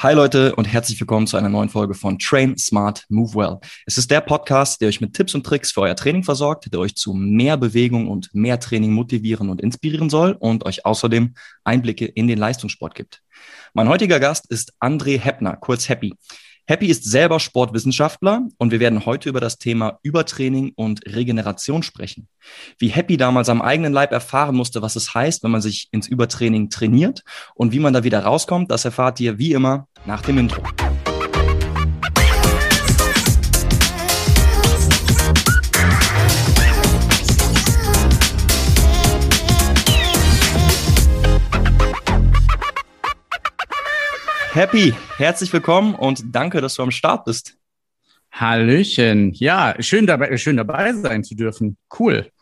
Hi Leute und herzlich willkommen zu einer neuen Folge von Train Smart Move Well. Es ist der Podcast, der euch mit Tipps und Tricks für euer Training versorgt, der euch zu mehr Bewegung und mehr Training motivieren und inspirieren soll und euch außerdem Einblicke in den Leistungssport gibt. Mein heutiger Gast ist André Heppner, kurz Happy. Happy ist selber Sportwissenschaftler und wir werden heute über das Thema Übertraining und Regeneration sprechen. Wie Happy damals am eigenen Leib erfahren musste, was es heißt, wenn man sich ins Übertraining trainiert und wie man da wieder rauskommt, das erfahrt ihr wie immer nach dem Intro. Happy, herzlich willkommen und danke, dass du am Start bist. Hallöchen. Ja, schön dabei, schön dabei sein zu dürfen. Cool.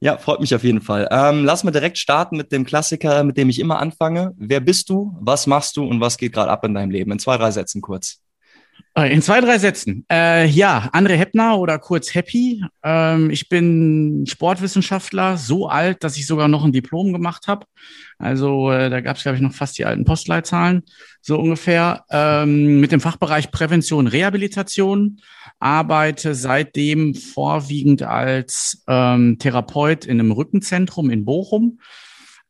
Ja, freut mich auf jeden Fall. Ähm, lass mal direkt starten mit dem Klassiker, mit dem ich immer anfange. Wer bist du? Was machst du und was geht gerade ab in deinem Leben? In zwei, drei Sätzen kurz. Äh, in zwei, drei Sätzen. Äh, ja, André Heppner oder kurz Happy. Ähm, ich bin Sportwissenschaftler, so alt, dass ich sogar noch ein Diplom gemacht habe. Also äh, da gab es, glaube ich, noch fast die alten Postleitzahlen, so ungefähr. Ähm, mit dem Fachbereich Prävention, Rehabilitation. Arbeite seitdem vorwiegend als ähm, Therapeut in einem Rückenzentrum in Bochum.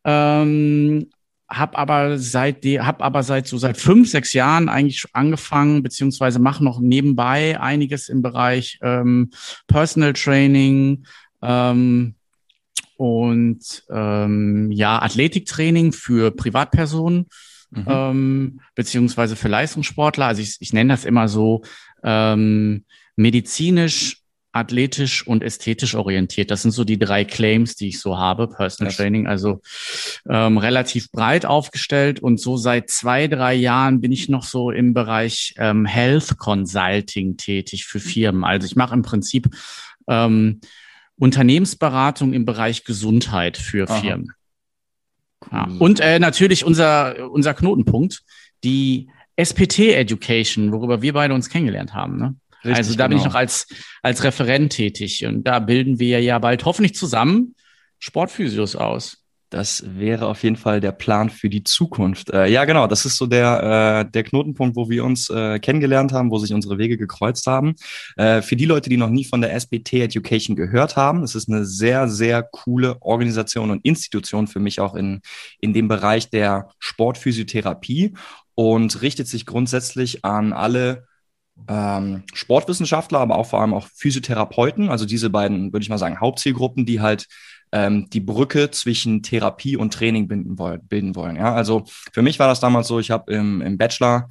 Ähm, hab aber seit hab aber seit so seit fünf sechs Jahren eigentlich angefangen beziehungsweise mache noch nebenbei einiges im Bereich ähm, Personal Training ähm, und ähm, ja Athletiktraining für Privatpersonen mhm. ähm, beziehungsweise für Leistungssportler. Also ich, ich nenne das immer so ähm, medizinisch athletisch und ästhetisch orientiert. Das sind so die drei Claims, die ich so habe, Personal yes. Training, also ähm, relativ breit aufgestellt und so seit zwei, drei Jahren bin ich noch so im Bereich ähm, Health Consulting tätig für Firmen. Also ich mache im Prinzip ähm, Unternehmensberatung im Bereich Gesundheit für Aha. Firmen. Ja. Und äh, natürlich unser, unser Knotenpunkt, die SPT Education, worüber wir beide uns kennengelernt haben. Ne? Richtig, also da genau. bin ich genau. noch als, als Referent tätig und da bilden wir ja bald hoffentlich zusammen Sportphysios aus. Das wäre auf jeden Fall der Plan für die Zukunft. Äh, ja, genau, das ist so der, äh, der Knotenpunkt, wo wir uns äh, kennengelernt haben, wo sich unsere Wege gekreuzt haben. Äh, für die Leute, die noch nie von der SBT Education gehört haben, es ist eine sehr, sehr coole Organisation und Institution für mich auch in, in dem Bereich der Sportphysiotherapie und richtet sich grundsätzlich an alle ähm, Sportwissenschaftler, aber auch vor allem auch Physiotherapeuten, also diese beiden, würde ich mal sagen, Hauptzielgruppen, die halt ähm, die Brücke zwischen Therapie und Training binden wollen, bilden wollen. Ja? Also für mich war das damals so, ich habe im, im Bachelor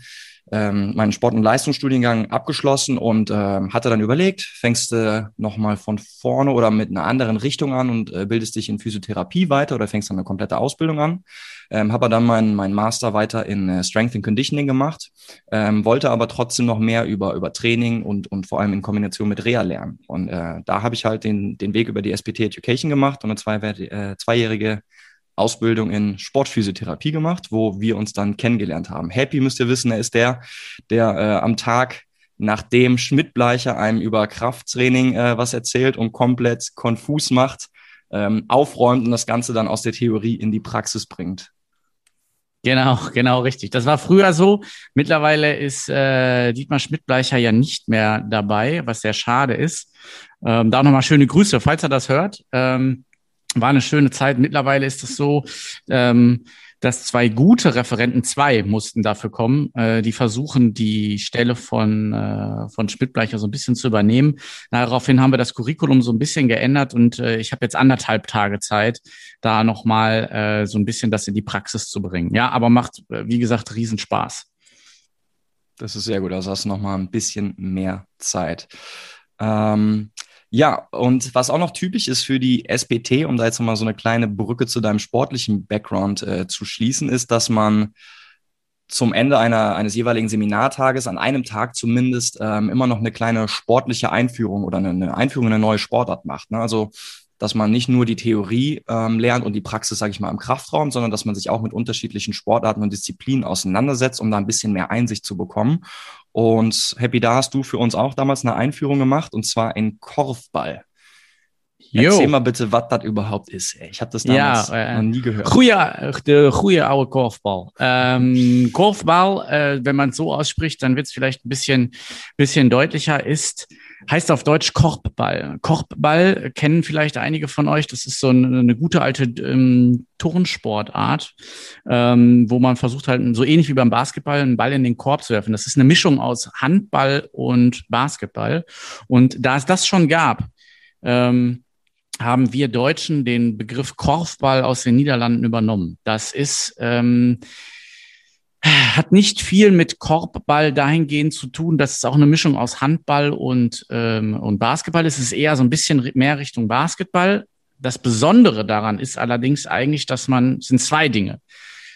ähm, meinen Sport- und Leistungsstudiengang abgeschlossen und ähm, hatte dann überlegt, fängst du nochmal von vorne oder mit einer anderen Richtung an und äh, bildest dich in Physiotherapie weiter oder fängst dann eine komplette Ausbildung an. Ähm, habe dann meinen mein Master weiter in äh, Strength and Conditioning gemacht, ähm, wollte aber trotzdem noch mehr über, über Training und, und vor allem in Kombination mit Reha lernen. Und äh, da habe ich halt den, den Weg über die SPT Education gemacht und eine zwei, äh, zweijährige Ausbildung in Sportphysiotherapie gemacht, wo wir uns dann kennengelernt haben. Happy müsst ihr wissen, er ist der, der äh, am Tag nachdem Schmidt-Bleicher einem über Krafttraining äh, was erzählt und komplett konfus macht, ähm, aufräumt und das Ganze dann aus der Theorie in die Praxis bringt. Genau, genau richtig. Das war früher so. Mittlerweile ist äh, Dietmar Schmidt-Bleicher ja nicht mehr dabei, was sehr schade ist. Ähm, da nochmal schöne Grüße, falls er das hört. Ähm, war eine schöne Zeit. Mittlerweile ist es so, ähm, dass zwei gute Referenten, zwei mussten dafür kommen, äh, die versuchen, die Stelle von, äh, von Schmidtbleicher so ein bisschen zu übernehmen. Daraufhin haben wir das Curriculum so ein bisschen geändert und äh, ich habe jetzt anderthalb Tage Zeit, da nochmal äh, so ein bisschen das in die Praxis zu bringen. Ja, aber macht, äh, wie gesagt, Riesenspaß. Das ist sehr gut. Also hast du nochmal ein bisschen mehr Zeit. Ähm, ja, und was auch noch typisch ist für die SPT, um da jetzt nochmal so eine kleine Brücke zu deinem sportlichen Background äh, zu schließen, ist, dass man zum Ende einer, eines jeweiligen Seminartages, an einem Tag zumindest, ähm, immer noch eine kleine sportliche Einführung oder eine, eine Einführung in eine neue Sportart macht. Ne? Also dass man nicht nur die Theorie ähm, lernt und die Praxis, sage ich mal, im Kraftraum, sondern dass man sich auch mit unterschiedlichen Sportarten und Disziplinen auseinandersetzt, um da ein bisschen mehr Einsicht zu bekommen. Und Happy, da hast du für uns auch damals eine Einführung gemacht, und zwar in Korfball. Erzähl mal bitte, was das überhaupt ist. Ich habe das damals ja, äh, noch nie gehört. Goeie, de goede oude Korfball. Ähm, Korfball, äh, wenn man es so ausspricht, dann wird es vielleicht ein bisschen, bisschen deutlicher, ist heißt auf Deutsch Korbball. Korbball kennen vielleicht einige von euch. Das ist so eine, eine gute alte ähm, Turnsportart, ähm, wo man versucht halt so ähnlich wie beim Basketball einen Ball in den Korb zu werfen. Das ist eine Mischung aus Handball und Basketball. Und da es das schon gab, ähm, haben wir Deutschen den Begriff Korfball aus den Niederlanden übernommen. Das ist ähm, hat nicht viel mit Korbball dahingehend zu tun, dass es auch eine Mischung aus Handball und, ähm, und Basketball ist. Es ist eher so ein bisschen mehr Richtung Basketball. Das Besondere daran ist allerdings eigentlich, dass man, sind zwei Dinge.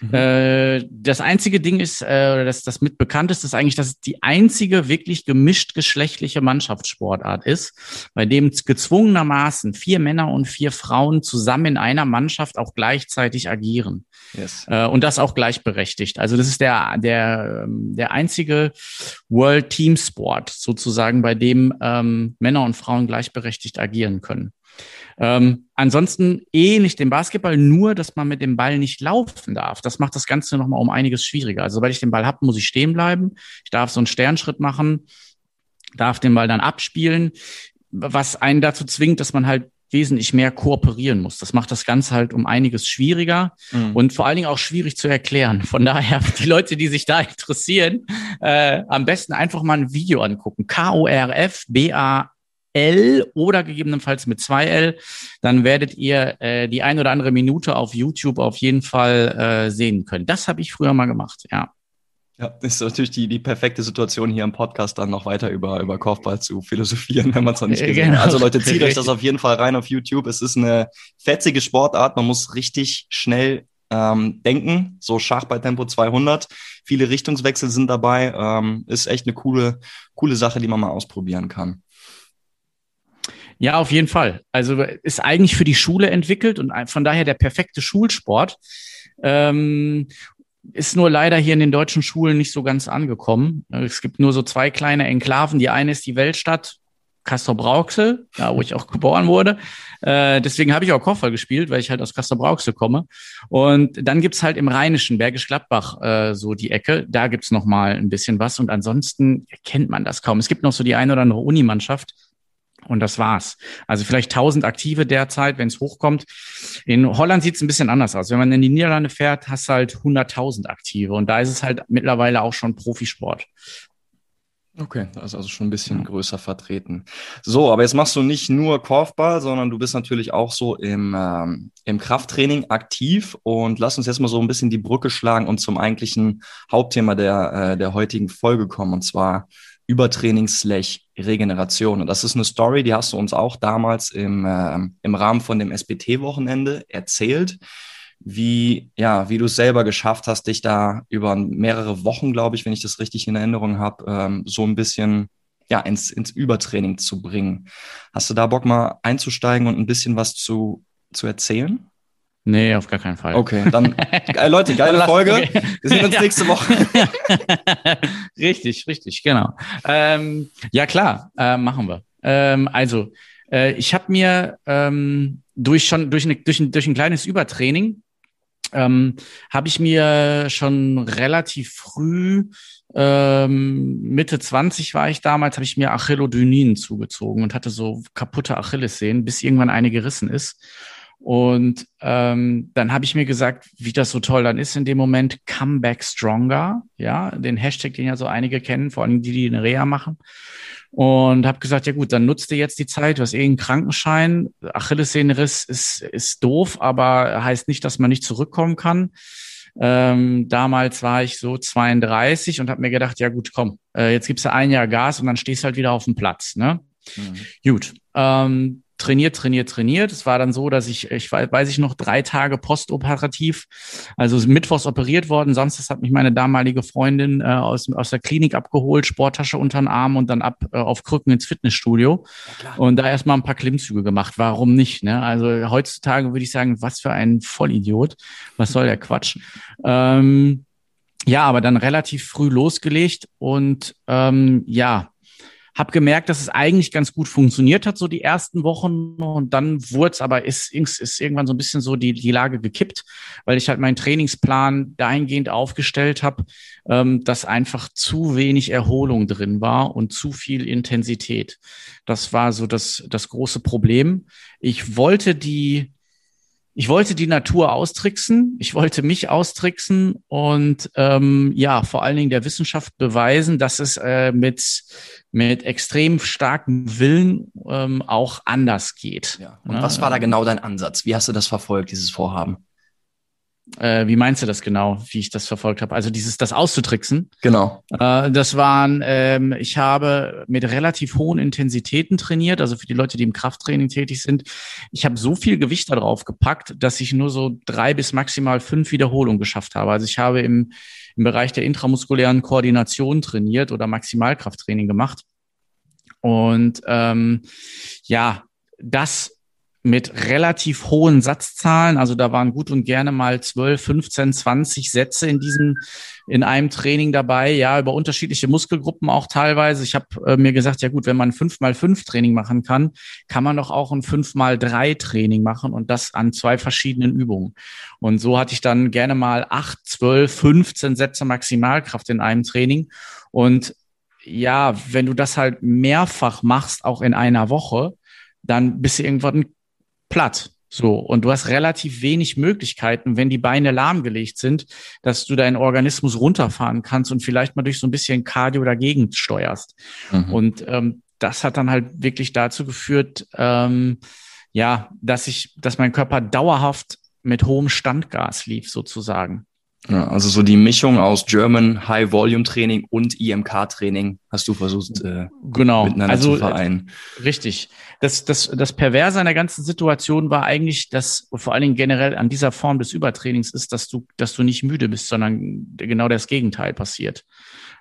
Mhm. Äh, das einzige Ding ist, äh, das, das mit bekannt ist, ist eigentlich, dass es die einzige wirklich gemischt geschlechtliche Mannschaftssportart ist, bei dem gezwungenermaßen vier Männer und vier Frauen zusammen in einer Mannschaft auch gleichzeitig agieren. Yes. Äh, und das auch gleichberechtigt. Also das ist der, der, ähm, der einzige World Team Sport sozusagen, bei dem ähm, Männer und Frauen gleichberechtigt agieren können. Ähm, ansonsten ähnlich dem Basketball, nur dass man mit dem Ball nicht laufen darf. Das macht das Ganze nochmal um einiges schwieriger. Also sobald ich den Ball habe, muss ich stehen bleiben. Ich darf so einen Sternschritt machen, darf den Ball dann abspielen, was einen dazu zwingt, dass man halt wesentlich mehr kooperieren muss. Das macht das Ganze halt um einiges schwieriger mhm. und vor allen Dingen auch schwierig zu erklären. Von daher, die Leute, die sich da interessieren, äh, am besten einfach mal ein Video angucken. K-O-R-F, B-A L oder gegebenenfalls mit zwei L, dann werdet ihr äh, die ein oder andere Minute auf YouTube auf jeden Fall äh, sehen können. Das habe ich früher mal gemacht, ja. Ja, ist natürlich die, die perfekte Situation, hier im Podcast dann noch weiter über, über Korfball zu philosophieren, wenn man es noch nicht gesehen genau. hat. Also Leute, zieht euch das auf jeden Fall rein auf YouTube. Es ist eine fetzige Sportart. Man muss richtig schnell ähm, denken. So Schach bei Tempo 200. Viele Richtungswechsel sind dabei. Ähm, ist echt eine coole, coole Sache, die man mal ausprobieren kann. Ja, auf jeden Fall. Also ist eigentlich für die Schule entwickelt und von daher der perfekte Schulsport. Ähm, ist nur leider hier in den deutschen Schulen nicht so ganz angekommen. Es gibt nur so zwei kleine Enklaven. Die eine ist die Weltstadt Castor Brauxel, da wo ich auch geboren wurde. Äh, deswegen habe ich auch Koffer gespielt, weil ich halt aus Castor Brauxel komme. Und dann gibt's halt im Rheinischen, Bergisch Gladbach, äh, so die Ecke. Da gibt's noch mal ein bisschen was. Und ansonsten kennt man das kaum. Es gibt noch so die eine oder andere Unimannschaft, und das war's. Also vielleicht 1000 Aktive derzeit, wenn es hochkommt. In Holland sieht es ein bisschen anders aus. Wenn man in die Niederlande fährt, hast halt 100.000 Aktive. Und da ist es halt mittlerweile auch schon Profisport. Okay, das ist also schon ein bisschen größer vertreten. So, aber jetzt machst du nicht nur Korfball, sondern du bist natürlich auch so im, ähm, im Krafttraining aktiv. Und lass uns jetzt mal so ein bisschen die Brücke schlagen und zum eigentlichen Hauptthema der, äh, der heutigen Folge kommen. Und zwar Übertraining slash Regeneration. Und das ist eine Story, die hast du uns auch damals im, äh, im Rahmen von dem SBT-Wochenende erzählt, wie, ja, wie du es selber geschafft hast, dich da über mehrere Wochen, glaube ich, wenn ich das richtig in Erinnerung habe, ähm, so ein bisschen ja, ins, ins Übertraining zu bringen. Hast du da Bock mal einzusteigen und ein bisschen was zu, zu erzählen? Nee, auf gar keinen Fall. Okay, dann äh, Leute, geile Folge. Okay. Wir sehen uns ja. nächste Woche. richtig, richtig, genau. Ähm, ja, klar, äh, machen wir. Ähm, also, äh, ich habe mir ähm, durch schon durch, eine, durch, ein, durch ein kleines Übertraining ähm, habe ich mir schon relativ früh ähm, Mitte 20 war ich damals, habe ich mir Achillodynien zugezogen und hatte so kaputte Achillessehnen, bis irgendwann eine gerissen ist. Und ähm, dann habe ich mir gesagt, wie das so toll dann ist in dem Moment, Come Back Stronger, ja, den Hashtag, den ja so einige kennen, vor allem die, die eine Reha machen. Und habe gesagt, ja gut, dann nutzt ihr jetzt die Zeit, du hast eh einen Krankenschein, Achillessehnenriss ist, ist doof, aber heißt nicht, dass man nicht zurückkommen kann. Ähm, damals war ich so 32 und habe mir gedacht, ja gut, komm, äh, jetzt gibst du ein Jahr Gas und dann stehst du halt wieder auf dem Platz. Ne? Mhm. Gut. Ähm, trainiert, trainiert, trainiert. Es war dann so, dass ich, ich weiß ich noch, drei Tage postoperativ, also mittwochs operiert worden. Sonst hat mich meine damalige Freundin äh, aus, aus der Klinik abgeholt, Sporttasche unter den Arm und dann ab äh, auf Krücken ins Fitnessstudio. Ja, und da erstmal ein paar Klimmzüge gemacht. Warum nicht? Ne? Also heutzutage würde ich sagen, was für ein Vollidiot. Was soll der Quatsch? Ähm, ja, aber dann relativ früh losgelegt und ähm, ja, habe gemerkt, dass es eigentlich ganz gut funktioniert hat, so die ersten Wochen. Und dann wurde es aber, ist, ist irgendwann so ein bisschen so die, die Lage gekippt, weil ich halt meinen Trainingsplan dahingehend aufgestellt habe, ähm, dass einfach zu wenig Erholung drin war und zu viel Intensität. Das war so das, das große Problem. Ich wollte die ich wollte die Natur austricksen, ich wollte mich austricksen und ähm, ja, vor allen Dingen der Wissenschaft beweisen, dass es äh, mit, mit extrem starkem Willen ähm, auch anders geht. Ja. Und ja, was war da genau dein Ansatz? Wie hast du das verfolgt, dieses Vorhaben? Äh, wie meinst du das genau, wie ich das verfolgt habe? Also dieses, das auszutricksen. Genau. Äh, das waren, ähm, ich habe mit relativ hohen Intensitäten trainiert, also für die Leute, die im Krafttraining tätig sind. Ich habe so viel Gewicht darauf gepackt, dass ich nur so drei bis maximal fünf Wiederholungen geschafft habe. Also ich habe im, im Bereich der intramuskulären Koordination trainiert oder Maximalkrafttraining gemacht. Und ähm, ja, das mit relativ hohen Satzzahlen. Also da waren gut und gerne mal 12, 15, 20 Sätze in diesem, in einem Training dabei. Ja, über unterschiedliche Muskelgruppen auch teilweise. Ich habe äh, mir gesagt, ja gut, wenn man 5 mal 5 Training machen kann, kann man doch auch ein 5 mal 3 Training machen und das an zwei verschiedenen Übungen. Und so hatte ich dann gerne mal 8, 12, 15 Sätze Maximalkraft in einem Training. Und ja, wenn du das halt mehrfach machst, auch in einer Woche, dann bist du irgendwann platt. So, und du hast relativ wenig Möglichkeiten, wenn die Beine lahmgelegt sind, dass du deinen Organismus runterfahren kannst und vielleicht mal durch so ein bisschen Cardio dagegen steuerst. Mhm. Und ähm, das hat dann halt wirklich dazu geführt, ähm, ja, dass ich, dass mein Körper dauerhaft mit hohem Standgas lief, sozusagen. Ja, also so die Mischung aus German High Volume Training und IMK Training hast du versucht äh, genau. miteinander also, zu vereinen. Richtig. Das, das, das Perverse an der ganzen Situation war eigentlich, dass vor allen Dingen generell an dieser Form des Übertrainings ist, dass du, dass du nicht müde bist, sondern genau das Gegenteil passiert.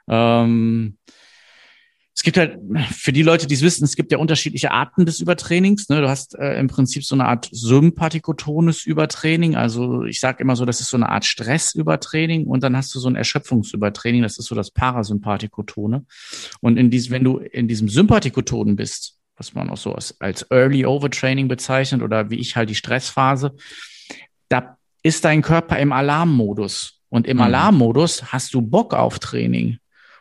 Ähm, es gibt halt, für die Leute, die es wissen, es gibt ja unterschiedliche Arten des Übertrainings. Ne? Du hast äh, im Prinzip so eine Art sympathikotones Übertraining. Also ich sage immer so, das ist so eine Art Stressübertraining und dann hast du so ein Erschöpfungsübertraining, das ist so das Parasympathikotone. Und in diesem, wenn du in diesem Sympathikotonen bist, was man auch so als, als Early Overtraining bezeichnet oder wie ich halt die Stressphase, da ist dein Körper im Alarmmodus. Und im mhm. Alarmmodus hast du Bock auf Training.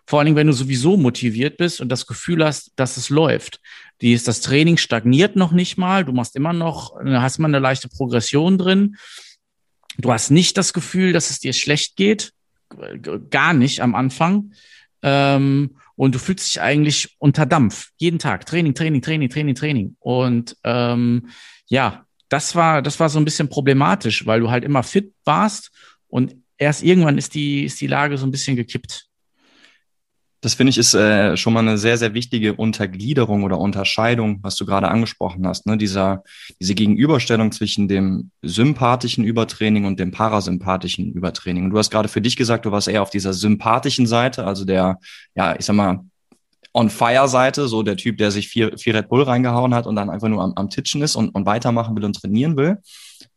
Vor allen Dingen, wenn du sowieso motiviert bist und das Gefühl hast, dass es läuft. Die ist, das Training stagniert noch nicht mal. Du machst immer noch, hast mal eine leichte Progression drin. Du hast nicht das Gefühl, dass es dir schlecht geht. Gar nicht am Anfang. Ähm, und du fühlst dich eigentlich unter Dampf. Jeden Tag. Training, Training, Training, Training, Training. Und ähm, ja, das war, das war so ein bisschen problematisch, weil du halt immer fit warst und erst irgendwann ist die, ist die Lage so ein bisschen gekippt. Das finde ich ist äh, schon mal eine sehr, sehr wichtige Untergliederung oder Unterscheidung, was du gerade angesprochen hast. Ne? Dieser, diese Gegenüberstellung zwischen dem sympathischen Übertraining und dem parasympathischen Übertraining. Und du hast gerade für dich gesagt, du warst eher auf dieser sympathischen Seite, also der, ja, ich sag mal, On-Fire-Seite, so der Typ, der sich vier, vier Red Bull reingehauen hat und dann einfach nur am, am Titschen ist und, und weitermachen will und trainieren will.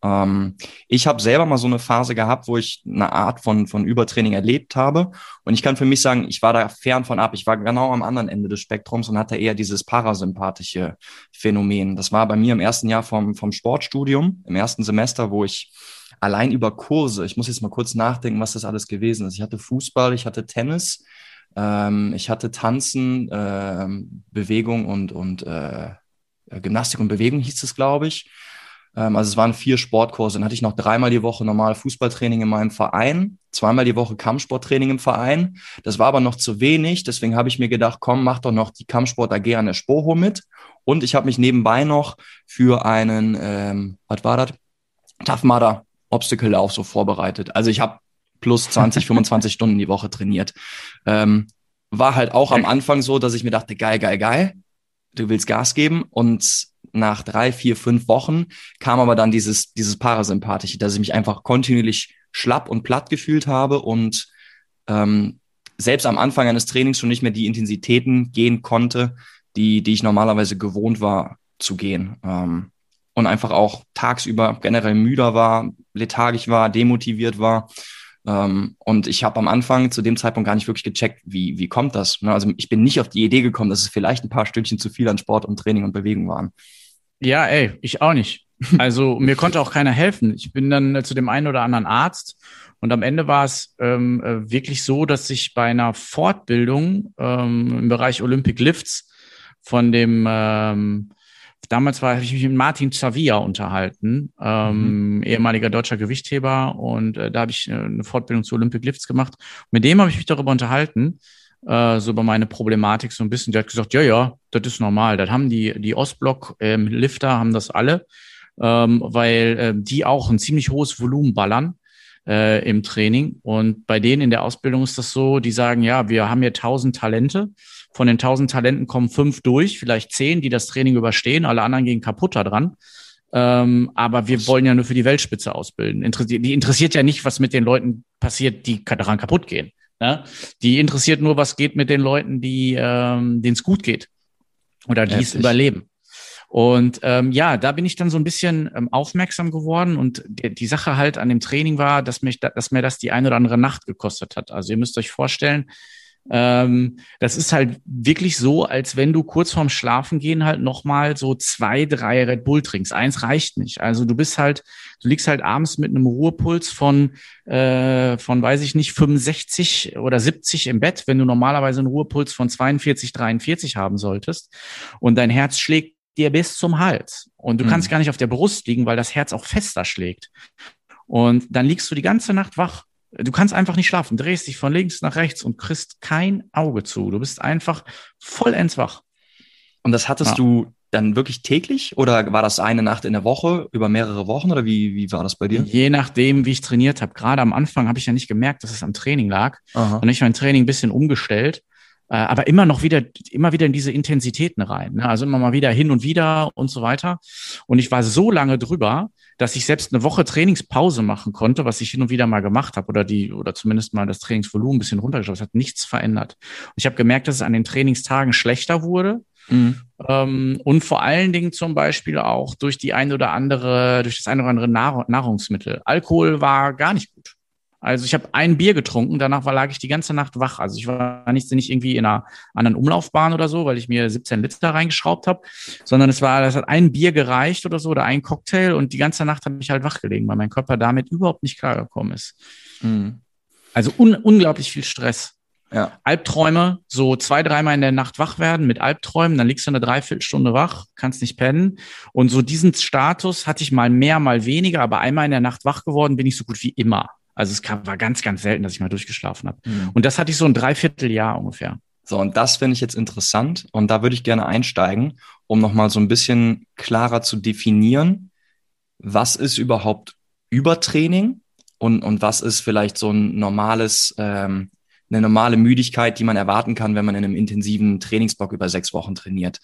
Ähm, ich habe selber mal so eine Phase gehabt, wo ich eine Art von, von Übertraining erlebt habe. Und ich kann für mich sagen, ich war da fern von ab. Ich war genau am anderen Ende des Spektrums und hatte eher dieses parasympathische Phänomen. Das war bei mir im ersten Jahr vom, vom Sportstudium, im ersten Semester, wo ich allein über Kurse, ich muss jetzt mal kurz nachdenken, was das alles gewesen ist. Ich hatte Fußball, ich hatte Tennis, ähm, ich hatte Tanzen, äh, Bewegung und, und äh, Gymnastik und Bewegung hieß es, glaube ich. Ähm, also es waren vier Sportkurse. Dann hatte ich noch dreimal die Woche normal Fußballtraining in meinem Verein, zweimal die Woche Kampfsporttraining im Verein. Das war aber noch zu wenig. Deswegen habe ich mir gedacht, komm, mach doch noch die Kampfsport AG an der Spoho mit. Und ich habe mich nebenbei noch für einen, ähm, was war das? Tough Mudder Obstacle Lauf so vorbereitet. Also ich habe plus 20, 25 Stunden die Woche trainiert. Ähm, war halt auch am Anfang so, dass ich mir dachte, geil, geil, geil. Du willst Gas geben und nach drei, vier, fünf Wochen kam aber dann dieses, dieses Parasympathische, dass ich mich einfach kontinuierlich schlapp und platt gefühlt habe und ähm, selbst am Anfang eines Trainings schon nicht mehr die Intensitäten gehen konnte, die, die ich normalerweise gewohnt war zu gehen. Ähm, und einfach auch tagsüber generell müder war, lethargisch war, demotiviert war. Ähm, und ich habe am Anfang zu dem Zeitpunkt gar nicht wirklich gecheckt, wie, wie kommt das. Ne? Also ich bin nicht auf die Idee gekommen, dass es vielleicht ein paar Stündchen zu viel an Sport und Training und Bewegung waren. Ja, ey, ich auch nicht. Also mir konnte auch keiner helfen. Ich bin dann äh, zu dem einen oder anderen Arzt und am Ende war es ähm, äh, wirklich so, dass ich bei einer Fortbildung ähm, im Bereich Olympic Lifts von dem ähm, damals war habe ich mich mit Martin Zavia unterhalten, ähm, mhm. ehemaliger deutscher Gewichtheber und äh, da habe ich äh, eine Fortbildung zu Olympic Lifts gemacht. Mit dem habe ich mich darüber unterhalten äh, so über meine Problematik so ein bisschen. Der hat gesagt, ja, ja, das ist normal. Das haben die, die Ostblock-Lifter ähm, haben das alle, ähm, weil äh, die auch ein ziemlich hohes Volumen ballern äh, im Training. Und bei denen in der Ausbildung ist das so, die sagen, ja, wir haben hier tausend Talente. Von den tausend Talenten kommen fünf durch, vielleicht zehn, die das Training überstehen. Alle anderen gehen kaputt daran. Ähm, aber wir wollen ja nur für die Weltspitze ausbilden. Inter die interessiert ja nicht, was mit den Leuten passiert, die daran kaputt gehen. Ne? Die interessiert nur, was geht mit den Leuten, die ähm, denen es gut geht oder die es überleben. Und ähm, ja, da bin ich dann so ein bisschen ähm, aufmerksam geworden und die, die Sache halt an dem Training war, dass mich, dass mir das die eine oder andere Nacht gekostet hat. Also ihr müsst euch vorstellen, ähm, das ist halt wirklich so, als wenn du kurz vorm Schlafengehen halt nochmal so zwei, drei Red Bull trinkst. Eins reicht nicht. Also du bist halt, du liegst halt abends mit einem Ruhepuls von, äh, von, weiß ich nicht, 65 oder 70 im Bett, wenn du normalerweise einen Ruhepuls von 42, 43 haben solltest. Und dein Herz schlägt dir bis zum Hals. Und du mhm. kannst gar nicht auf der Brust liegen, weil das Herz auch fester schlägt. Und dann liegst du die ganze Nacht wach. Du kannst einfach nicht schlafen, drehst dich von links nach rechts und kriegst kein Auge zu. Du bist einfach vollends wach. Und das hattest ja. du dann wirklich täglich oder war das eine Nacht in der Woche über mehrere Wochen oder wie, wie war das bei dir? Je nachdem, wie ich trainiert habe. Gerade am Anfang habe ich ja nicht gemerkt, dass es am Training lag. Aha. Und ich mein Training ein bisschen umgestellt, aber immer noch wieder, immer wieder in diese Intensitäten rein. Ne? Also immer mal wieder hin und wieder und so weiter. Und ich war so lange drüber, dass ich selbst eine Woche Trainingspause machen konnte, was ich hin und wieder mal gemacht habe oder die oder zumindest mal das Trainingsvolumen ein bisschen runtergeschaut. Es hat nichts verändert. Und ich habe gemerkt, dass es an den Trainingstagen schlechter wurde. Mhm. Ähm, und vor allen Dingen zum Beispiel auch durch die ein oder andere, durch das ein oder andere Nahr Nahrungsmittel. Alkohol war gar nicht gut. Also ich habe ein Bier getrunken, danach war, lag ich die ganze Nacht wach. Also ich war nicht, nicht irgendwie in einer anderen Umlaufbahn oder so, weil ich mir 17 Liter reingeschraubt habe, sondern es war, das hat ein Bier gereicht oder so oder ein Cocktail und die ganze Nacht habe ich halt wach gelegen, weil mein Körper damit überhaupt nicht klargekommen ist. Mhm. Also un unglaublich viel Stress. Ja. Albträume, so zwei, dreimal in der Nacht wach werden mit Albträumen, dann liegst du eine Dreiviertelstunde wach, kannst nicht pennen. Und so diesen Status hatte ich mal mehr, mal weniger, aber einmal in der Nacht wach geworden bin ich so gut wie immer. Also es kam, war ganz, ganz selten, dass ich mal durchgeschlafen habe. Mhm. Und das hatte ich so ein Dreivierteljahr ungefähr. So, und das finde ich jetzt interessant. Und da würde ich gerne einsteigen, um nochmal so ein bisschen klarer zu definieren, was ist überhaupt Übertraining und, und was ist vielleicht so ein normales ähm, eine normale Müdigkeit, die man erwarten kann, wenn man in einem intensiven Trainingsblock über sechs Wochen trainiert.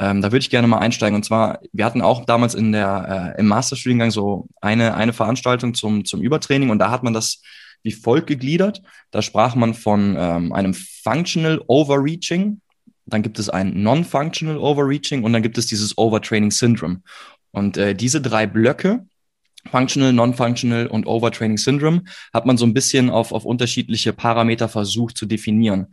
Ähm, da würde ich gerne mal einsteigen. Und zwar, wir hatten auch damals in der, äh, im Masterstudiengang so eine, eine Veranstaltung zum, zum Übertraining und da hat man das wie folgt gegliedert. Da sprach man von ähm, einem Functional Overreaching, dann gibt es ein Non-Functional Overreaching und dann gibt es dieses Overtraining Syndrome. Und äh, diese drei Blöcke, Functional, Non-Functional und Overtraining Syndrome hat man so ein bisschen auf, auf unterschiedliche Parameter versucht zu definieren.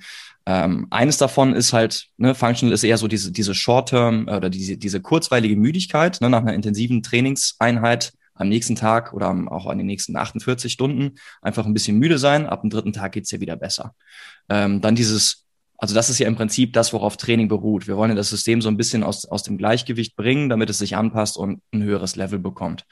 Ähm, eines davon ist halt, ne, Functional ist eher so diese, diese Short-Term oder diese, diese kurzweilige Müdigkeit ne, nach einer intensiven Trainingseinheit am nächsten Tag oder auch an den nächsten 48 Stunden einfach ein bisschen müde sein. Ab dem dritten Tag geht's ja wieder besser. Ähm, dann dieses also das ist ja im Prinzip das, worauf Training beruht. Wir wollen ja das System so ein bisschen aus, aus dem Gleichgewicht bringen, damit es sich anpasst und ein höheres Level bekommt.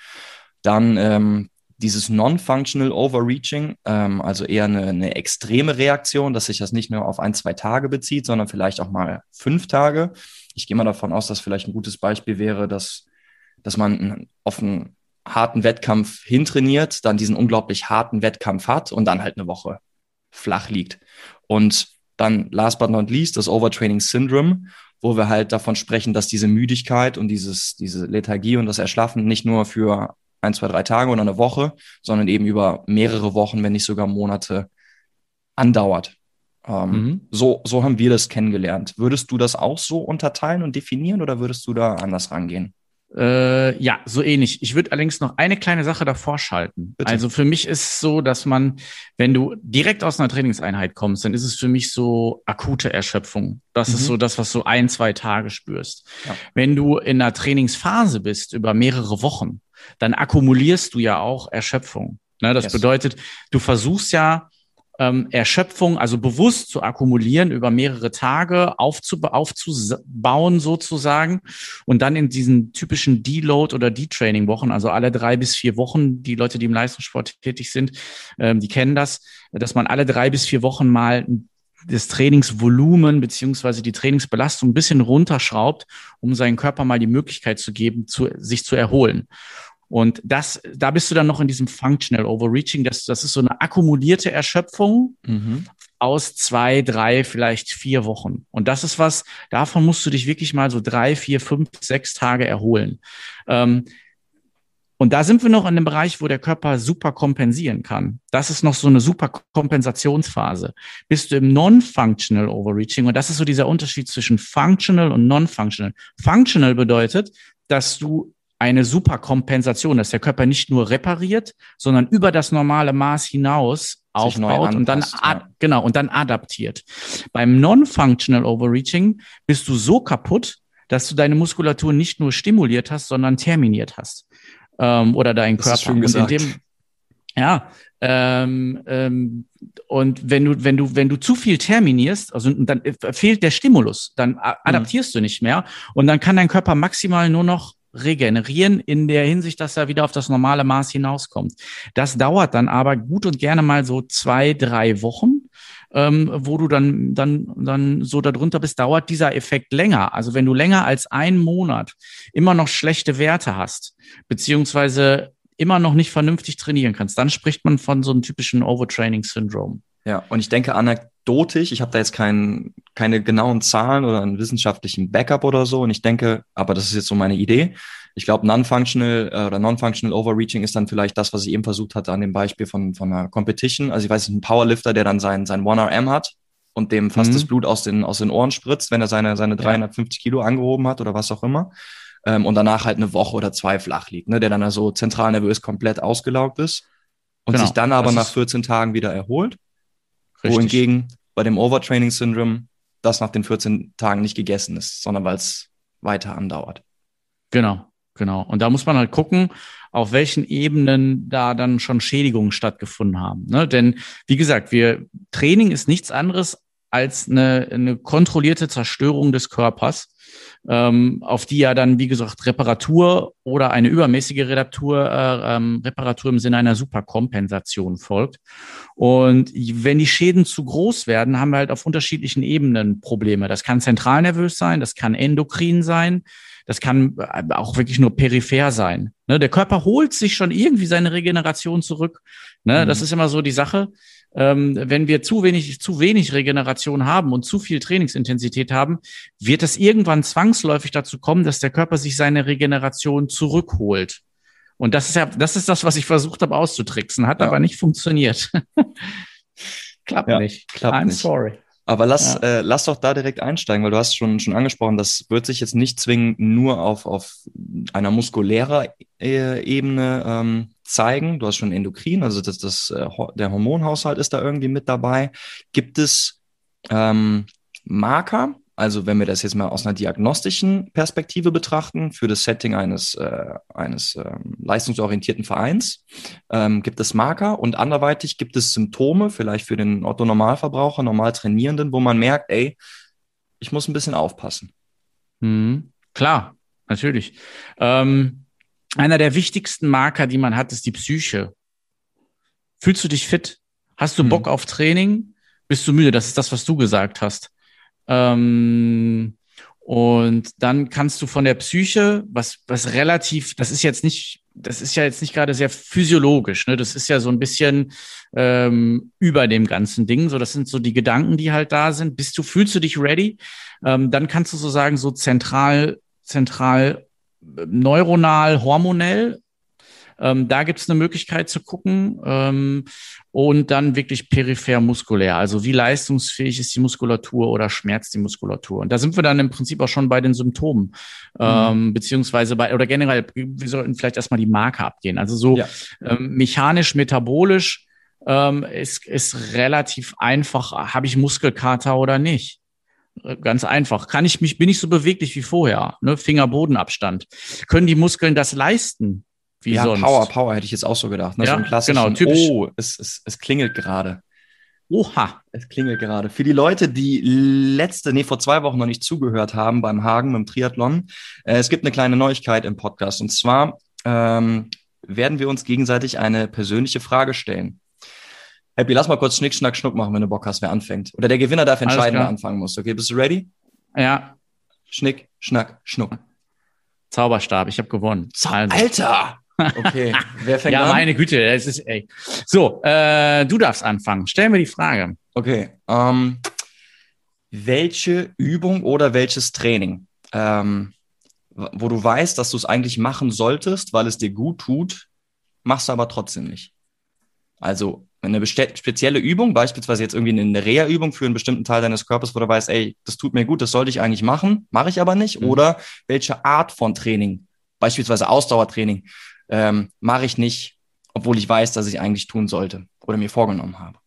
Dann ähm, dieses Non-Functional Overreaching, ähm, also eher eine, eine extreme Reaktion, dass sich das nicht nur auf ein, zwei Tage bezieht, sondern vielleicht auch mal fünf Tage. Ich gehe mal davon aus, dass vielleicht ein gutes Beispiel wäre, dass, dass man einen harten Wettkampf hintrainiert, dann diesen unglaublich harten Wettkampf hat und dann halt eine Woche flach liegt. Und dann last but not least das Overtraining Syndrome, wo wir halt davon sprechen, dass diese Müdigkeit und dieses, diese Lethargie und das Erschlaffen nicht nur für ein, zwei, drei Tage oder eine Woche, sondern eben über mehrere Wochen, wenn nicht sogar Monate andauert. Ähm, mhm. so, so haben wir das kennengelernt. Würdest du das auch so unterteilen und definieren oder würdest du da anders rangehen? Äh, ja, so ähnlich. Ich würde allerdings noch eine kleine Sache davor schalten. Bitte. Also für mich ist es so, dass man, wenn du direkt aus einer Trainingseinheit kommst, dann ist es für mich so akute Erschöpfung. Das mhm. ist so das, was du ein, zwei Tage spürst. Ja. Wenn du in einer Trainingsphase bist über mehrere Wochen, dann akkumulierst du ja auch Erschöpfung. Ne, das yes. bedeutet, du versuchst ja ähm, Erschöpfung, also bewusst zu akkumulieren, über mehrere Tage aufzub aufzubauen sozusagen und dann in diesen typischen Deload oder Detraining-Wochen, also alle drei bis vier Wochen, die Leute, die im Leistungssport tätig sind, ähm, die kennen das, dass man alle drei bis vier Wochen mal das Trainingsvolumen beziehungsweise die Trainingsbelastung ein bisschen runterschraubt, um seinem Körper mal die Möglichkeit zu geben, zu, sich zu erholen. Und das, da bist du dann noch in diesem Functional Overreaching. Das, das ist so eine akkumulierte Erschöpfung mhm. aus zwei, drei, vielleicht vier Wochen. Und das ist was, davon musst du dich wirklich mal so drei, vier, fünf, sechs Tage erholen. Ähm, und da sind wir noch in dem Bereich, wo der Körper super kompensieren kann. Das ist noch so eine super Kompensationsphase. Bist du im Non-Functional Overreaching? Und das ist so dieser Unterschied zwischen Functional und Non-Functional. Functional bedeutet, dass du eine super Kompensation, dass der Körper nicht nur repariert, sondern über das normale Maß hinaus aufbaut und dann ja. genau und dann adaptiert. Beim non-functional Overreaching bist du so kaputt, dass du deine Muskulatur nicht nur stimuliert hast, sondern terminiert hast ähm, oder deinen Körper. Das gesagt. Und in dem, ja, ähm, ähm, und wenn du, wenn du, wenn du zu viel terminierst, also dann fehlt der Stimulus, dann mhm. adaptierst mhm. du nicht mehr und dann kann dein Körper maximal nur noch regenerieren in der Hinsicht, dass er wieder auf das normale Maß hinauskommt. Das dauert dann aber gut und gerne mal so zwei, drei Wochen. Ähm, wo du dann, dann, dann so darunter bist, dauert dieser Effekt länger. Also wenn du länger als einen Monat immer noch schlechte Werte hast, beziehungsweise immer noch nicht vernünftig trainieren kannst, dann spricht man von so einem typischen Overtraining-Syndrom. Ja, und ich denke anekdotisch, ich habe da jetzt kein, keine genauen Zahlen oder einen wissenschaftlichen Backup oder so. Und ich denke, aber das ist jetzt so meine Idee, ich glaube, non-functional äh, oder non-functional Overreaching ist dann vielleicht das, was ich eben versucht hatte an dem Beispiel von, von einer Competition. Also ich weiß nicht, ein Powerlifter, der dann sein, sein 1RM hat und dem fast mhm. das Blut aus den, aus den Ohren spritzt, wenn er seine, seine 350 ja. Kilo angehoben hat oder was auch immer. Ähm, und danach halt eine Woche oder zwei flach liegt, ne, der dann also zentral nervös komplett ausgelaugt ist und genau. sich dann aber das nach 14 Tagen wieder erholt. Richtig. Wohingegen bei dem Overtraining-Syndrom das nach den 14 Tagen nicht gegessen ist, sondern weil es weiter andauert. Genau. Genau. Und da muss man halt gucken, auf welchen Ebenen da dann schon Schädigungen stattgefunden haben. Ne? Denn wie gesagt, wir Training ist nichts anderes als eine, eine kontrollierte Zerstörung des Körpers, ähm, auf die ja dann, wie gesagt, Reparatur oder eine übermäßige Reparatur, äh, ähm, Reparatur im Sinne einer Superkompensation folgt. Und wenn die Schäden zu groß werden, haben wir halt auf unterschiedlichen Ebenen Probleme. Das kann zentralnervös sein, das kann endokrin sein, das kann äh, auch wirklich nur peripher sein. Ne? Der Körper holt sich schon irgendwie seine Regeneration zurück. Ne? Mhm. Das ist immer so die Sache. Ähm, wenn wir zu wenig, zu wenig Regeneration haben und zu viel Trainingsintensität haben, wird es irgendwann zwangsläufig dazu kommen, dass der Körper sich seine Regeneration zurückholt. Und das ist ja, das ist das, was ich versucht habe auszutricksen, hat ja. aber nicht funktioniert. klappt ja, nicht. Klappt I'm nicht. sorry. Aber lass, ja. äh, lass doch da direkt einsteigen, weil du hast schon, schon angesprochen, das wird sich jetzt nicht zwingend nur auf, auf einer muskulärer äh, Ebene ähm, zeigen. Du hast schon Endokrin, also das, das, äh, der Hormonhaushalt ist da irgendwie mit dabei. Gibt es ähm, Marker, also wenn wir das jetzt mal aus einer diagnostischen Perspektive betrachten, für das Setting eines, äh, eines ähm, leistungsorientierten Vereins, ähm, gibt es Marker und anderweitig gibt es Symptome, vielleicht für den Otto-Normalverbraucher, normal Trainierenden, wo man merkt, ey, ich muss ein bisschen aufpassen. Mhm. Klar, natürlich. Ähm, einer der wichtigsten Marker, die man hat, ist die Psyche. Fühlst du dich fit? Hast du mhm. Bock auf Training? Bist du müde? Das ist das, was du gesagt hast. Ähm, und dann kannst du von der Psyche, was, was relativ, das ist jetzt nicht, das ist ja jetzt nicht gerade sehr physiologisch, ne? Das ist ja so ein bisschen ähm, über dem ganzen Ding. So, das sind so die Gedanken, die halt da sind. Bist du, fühlst du dich ready? Ähm, dann kannst du so sagen, so zentral, zentral, neuronal, hormonell Ähm, da gibt es eine Möglichkeit zu gucken. Ähm, und dann wirklich peripher muskulär. Also wie leistungsfähig ist die Muskulatur oder schmerzt die Muskulatur? Und da sind wir dann im Prinzip auch schon bei den Symptomen, mhm. ähm, beziehungsweise bei, oder generell, wir sollten vielleicht erstmal die Marke abgehen. Also so ja. ähm, mechanisch, metabolisch ähm, ist, ist relativ einfach. Habe ich Muskelkater oder nicht? Ganz einfach. Kann ich mich, bin ich so beweglich wie vorher? Ne? Finger-Bodenabstand. Können die Muskeln das leisten? Wie ja, sonst. Power, Power hätte ich jetzt auch so gedacht. Ne? Ja, so ein genau, typisch. Oh, es, es, es klingelt gerade. Oha. Es klingelt gerade. Für die Leute, die letzte, nee, vor zwei Wochen noch nicht zugehört haben beim Hagen, beim Triathlon, äh, es gibt eine kleine Neuigkeit im Podcast. Und zwar ähm, werden wir uns gegenseitig eine persönliche Frage stellen. Happy, lass mal kurz Schnick, Schnack, Schnuck machen, wenn du Bock hast, wer anfängt. Oder der Gewinner darf entscheiden, wer anfangen muss. Okay, bist du ready? Ja. Schnick, Schnack, Schnuck. Zauberstab, ich habe gewonnen. Also. Alter! Okay, wer fängt ja, an? Ja, meine Güte, es ist, ey. So, äh, du darfst anfangen. Stell mir die Frage. Okay, ähm, welche Übung oder welches Training, ähm, wo du weißt, dass du es eigentlich machen solltest, weil es dir gut tut, machst du aber trotzdem nicht? Also eine spezielle Übung, beispielsweise jetzt irgendwie eine Reha-Übung für einen bestimmten Teil deines Körpers, wo du weißt, ey, das tut mir gut, das sollte ich eigentlich machen, mache ich aber nicht. Mhm. Oder welche Art von Training, beispielsweise Ausdauertraining, ähm, mache ich nicht, obwohl ich weiß, dass ich eigentlich tun sollte oder mir vorgenommen habe.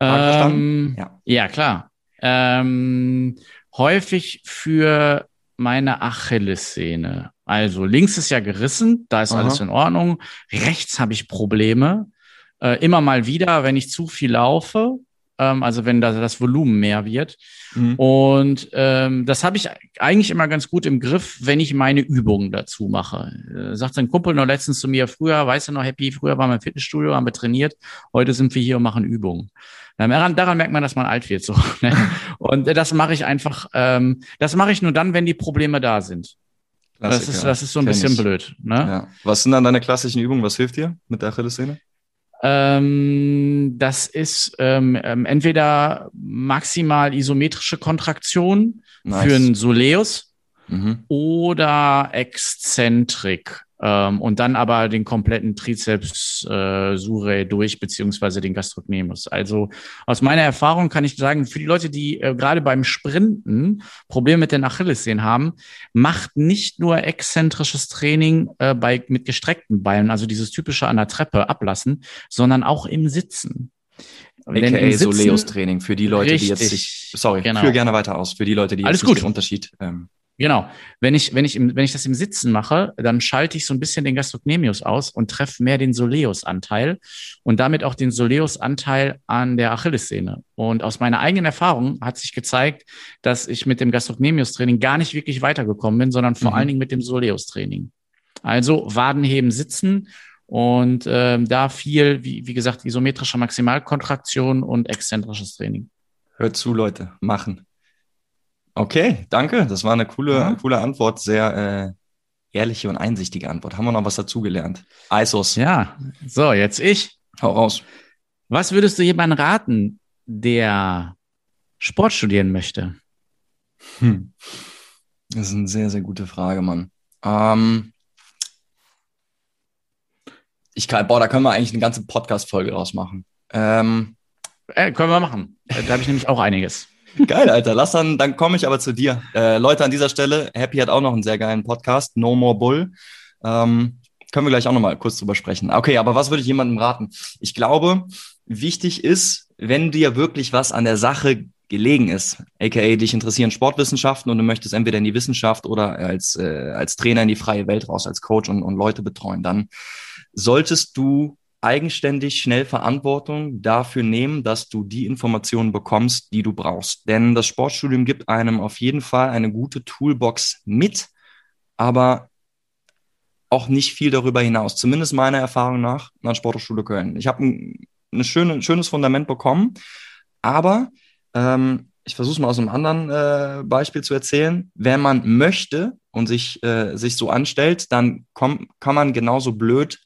Ähm, ja. ja, klar. Ähm, häufig für meine Achillessehne. Also links ist ja gerissen, da ist Aha. alles in Ordnung. Rechts habe ich Probleme. Äh, immer mal wieder, wenn ich zu viel laufe, ähm, also wenn das, das Volumen mehr wird. Mhm. Und ähm, das habe ich eigentlich immer ganz gut im Griff, wenn ich meine Übungen dazu mache. Äh, sagt ein Kumpel noch letztens zu mir, früher, weißt du noch, Happy, früher waren wir im Fitnessstudio, haben wir trainiert, heute sind wir hier und machen Übungen. Daran, daran merkt man, dass man alt wird. So, ne? Und das mache ich einfach, ähm, das mache ich nur dann, wenn die Probleme da sind. Klassiker. Das ist, das ist so ein Kenn bisschen ich. blöd. Ne? Ja. Was sind dann deine klassischen Übungen? Was hilft dir mit der Achillessehne? Ähm, das ist ähm, ähm, entweder maximal isometrische Kontraktion nice. für einen Soleus mhm. oder Exzentrik. Ähm, und dann aber den kompletten Trizeps äh, Surae durch, beziehungsweise den Gastrocnemius. Also aus meiner Erfahrung kann ich sagen, für die Leute, die äh, gerade beim Sprinten Probleme mit den Achillessehnen haben, macht nicht nur exzentrisches Training äh, bei, mit gestreckten Beinen, also dieses typische an der Treppe ablassen, sondern auch im Sitzen. AKA Soleus-Training für die Leute, richtig, die jetzt sich, sorry, genau. führe gerne weiter aus, für die Leute, die Alles jetzt gut. den Unterschied ähm, Genau. Wenn ich, wenn ich, im, wenn ich das im Sitzen mache, dann schalte ich so ein bisschen den Gastrocnemius aus und treffe mehr den Soleus-Anteil und damit auch den Soleus-Anteil an der Achillessehne. Und aus meiner eigenen Erfahrung hat sich gezeigt, dass ich mit dem Gastrocnemius-Training gar nicht wirklich weitergekommen bin, sondern vor mhm. allen Dingen mit dem Soleus-Training. Also Wadenheben sitzen und ähm, da viel, wie, wie gesagt, isometrische Maximalkontraktion und exzentrisches Training. Hört zu, Leute, machen. Okay, danke. Das war eine coole, ja. coole Antwort. Sehr äh, ehrliche und einsichtige Antwort. Haben wir noch was dazugelernt? ISOs. Ja, so, jetzt ich. Hau raus. Was würdest du jemandem raten, der Sport studieren möchte? Hm. Das ist eine sehr, sehr gute Frage, Mann. Ähm, ich kann, boah, da können wir eigentlich eine ganze Podcast-Folge draus machen. Ähm, äh, können wir machen. Da habe ich nämlich auch einiges. Geil, Alter. Lass dann, dann komme ich aber zu dir. Äh, Leute, an dieser Stelle, Happy hat auch noch einen sehr geilen Podcast, No More Bull. Ähm, können wir gleich auch noch mal kurz drüber sprechen. Okay, aber was würde ich jemandem raten? Ich glaube, wichtig ist, wenn dir wirklich was an der Sache gelegen ist, aka dich interessieren Sportwissenschaften und du möchtest entweder in die Wissenschaft oder als, äh, als Trainer in die freie Welt raus, als Coach und, und Leute betreuen, dann solltest du eigenständig schnell Verantwortung dafür nehmen, dass du die Informationen bekommst, die du brauchst. Denn das Sportstudium gibt einem auf jeden Fall eine gute Toolbox mit, aber auch nicht viel darüber hinaus. Zumindest meiner Erfahrung nach an der Sporthochschule Köln. Ich habe ein, ein schöne, schönes Fundament bekommen, aber ähm, ich versuche es mal aus einem anderen äh, Beispiel zu erzählen. Wenn man möchte und sich, äh, sich so anstellt, dann komm, kann man genauso blöd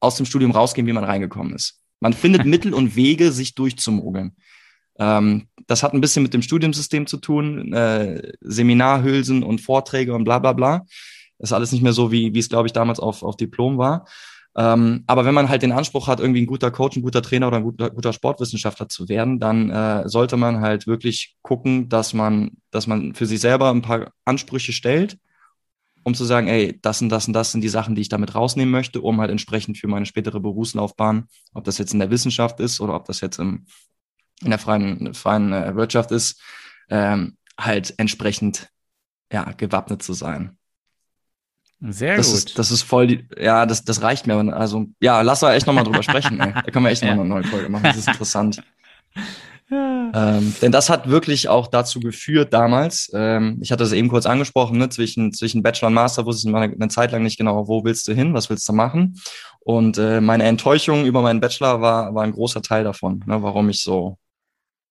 aus dem Studium rausgehen, wie man reingekommen ist. Man findet Mittel und Wege, sich durchzumogeln. Ähm, das hat ein bisschen mit dem Studiumsystem zu tun, äh, Seminarhülsen und Vorträge und bla bla bla. ist alles nicht mehr so, wie, wie es, glaube ich, damals auf, auf Diplom war. Ähm, aber wenn man halt den Anspruch hat, irgendwie ein guter Coach, ein guter Trainer oder ein guter, guter Sportwissenschaftler zu werden, dann äh, sollte man halt wirklich gucken, dass man, dass man für sich selber ein paar Ansprüche stellt, um zu sagen, ey, das und das und das sind die Sachen, die ich damit rausnehmen möchte, um halt entsprechend für meine spätere Berufslaufbahn, ob das jetzt in der Wissenschaft ist oder ob das jetzt im, in der freien, freien äh, Wirtschaft ist, ähm, halt entsprechend ja, gewappnet zu sein. Sehr das gut. Ist, das ist voll, die, ja, das, das reicht mir. Also, ja, lass da echt nochmal drüber sprechen. Ey. Da können wir echt ja. nochmal eine neue Folge machen. Das ist interessant. Ähm, denn das hat wirklich auch dazu geführt damals, ähm, ich hatte es eben kurz angesprochen, ne, zwischen, zwischen Bachelor und Master wusste ich eine, eine Zeit lang nicht genau, wo willst du hin, was willst du machen. Und äh, meine Enttäuschung über meinen Bachelor war, war ein großer Teil davon, ne, warum ich so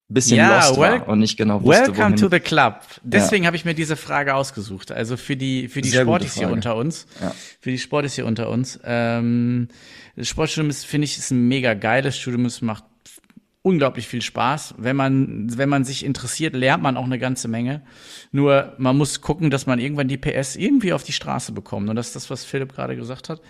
bisschen ja, lost war und nicht genau wusste, Welcome wohin. to the club. Deswegen ja. habe ich mir diese Frage ausgesucht. Also für die für die Sehr Sportis hier unter uns, ja. für die Sportis hier unter uns. Ähm, das Sportstudium ist finde ich ist ein mega geiles Studium. Es macht unglaublich viel Spaß. Wenn man wenn man sich interessiert, lernt man auch eine ganze Menge. Nur man muss gucken, dass man irgendwann die PS irgendwie auf die Straße bekommt. Und das ist das, was Philipp gerade gesagt hat,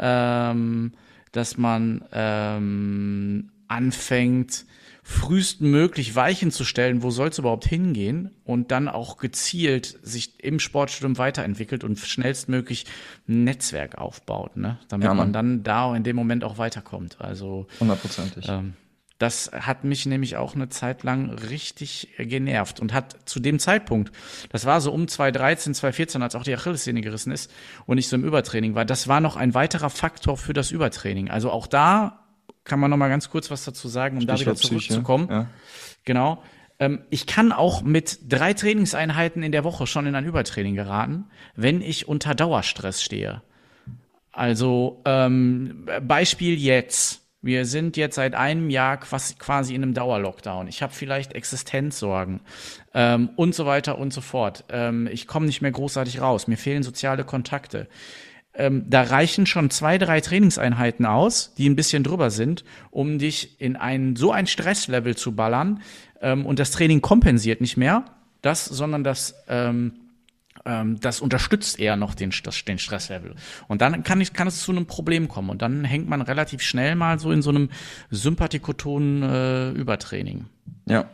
ähm, dass man ähm, anfängt frühestmöglich Weichen zu stellen, wo soll es überhaupt hingehen und dann auch gezielt sich im Sportstudium weiterentwickelt und schnellstmöglich ein Netzwerk aufbaut, ne? damit ja, man dann da in dem Moment auch weiterkommt. Also hundertprozentig. Ähm, das hat mich nämlich auch eine Zeit lang richtig genervt und hat zu dem Zeitpunkt, das war so um 2013, 2014, als auch die Achillessehne gerissen ist und ich so im Übertraining war, das war noch ein weiterer Faktor für das Übertraining. Also auch da kann man noch mal ganz kurz was dazu sagen, um Stichwort da wieder zurückzukommen. Ja. Genau. Ähm, ich kann auch mit drei Trainingseinheiten in der Woche schon in ein Übertraining geraten, wenn ich unter Dauerstress stehe. Also ähm, Beispiel jetzt. Wir sind jetzt seit einem Jahr quasi in einem Dauerlockdown. Ich habe vielleicht Existenzsorgen ähm, und so weiter und so fort. Ähm, ich komme nicht mehr großartig raus. Mir fehlen soziale Kontakte ähm, da reichen schon zwei, drei Trainingseinheiten aus, die ein bisschen drüber sind, um dich in ein so ein Stresslevel zu ballern. Ähm, und das Training kompensiert nicht mehr das, sondern das ähm, das unterstützt eher noch den, das, den Stresslevel. Und dann kann, ich, kann es zu einem Problem kommen. Und dann hängt man relativ schnell mal so in so einem sympathikotonen äh, Übertraining. Ja,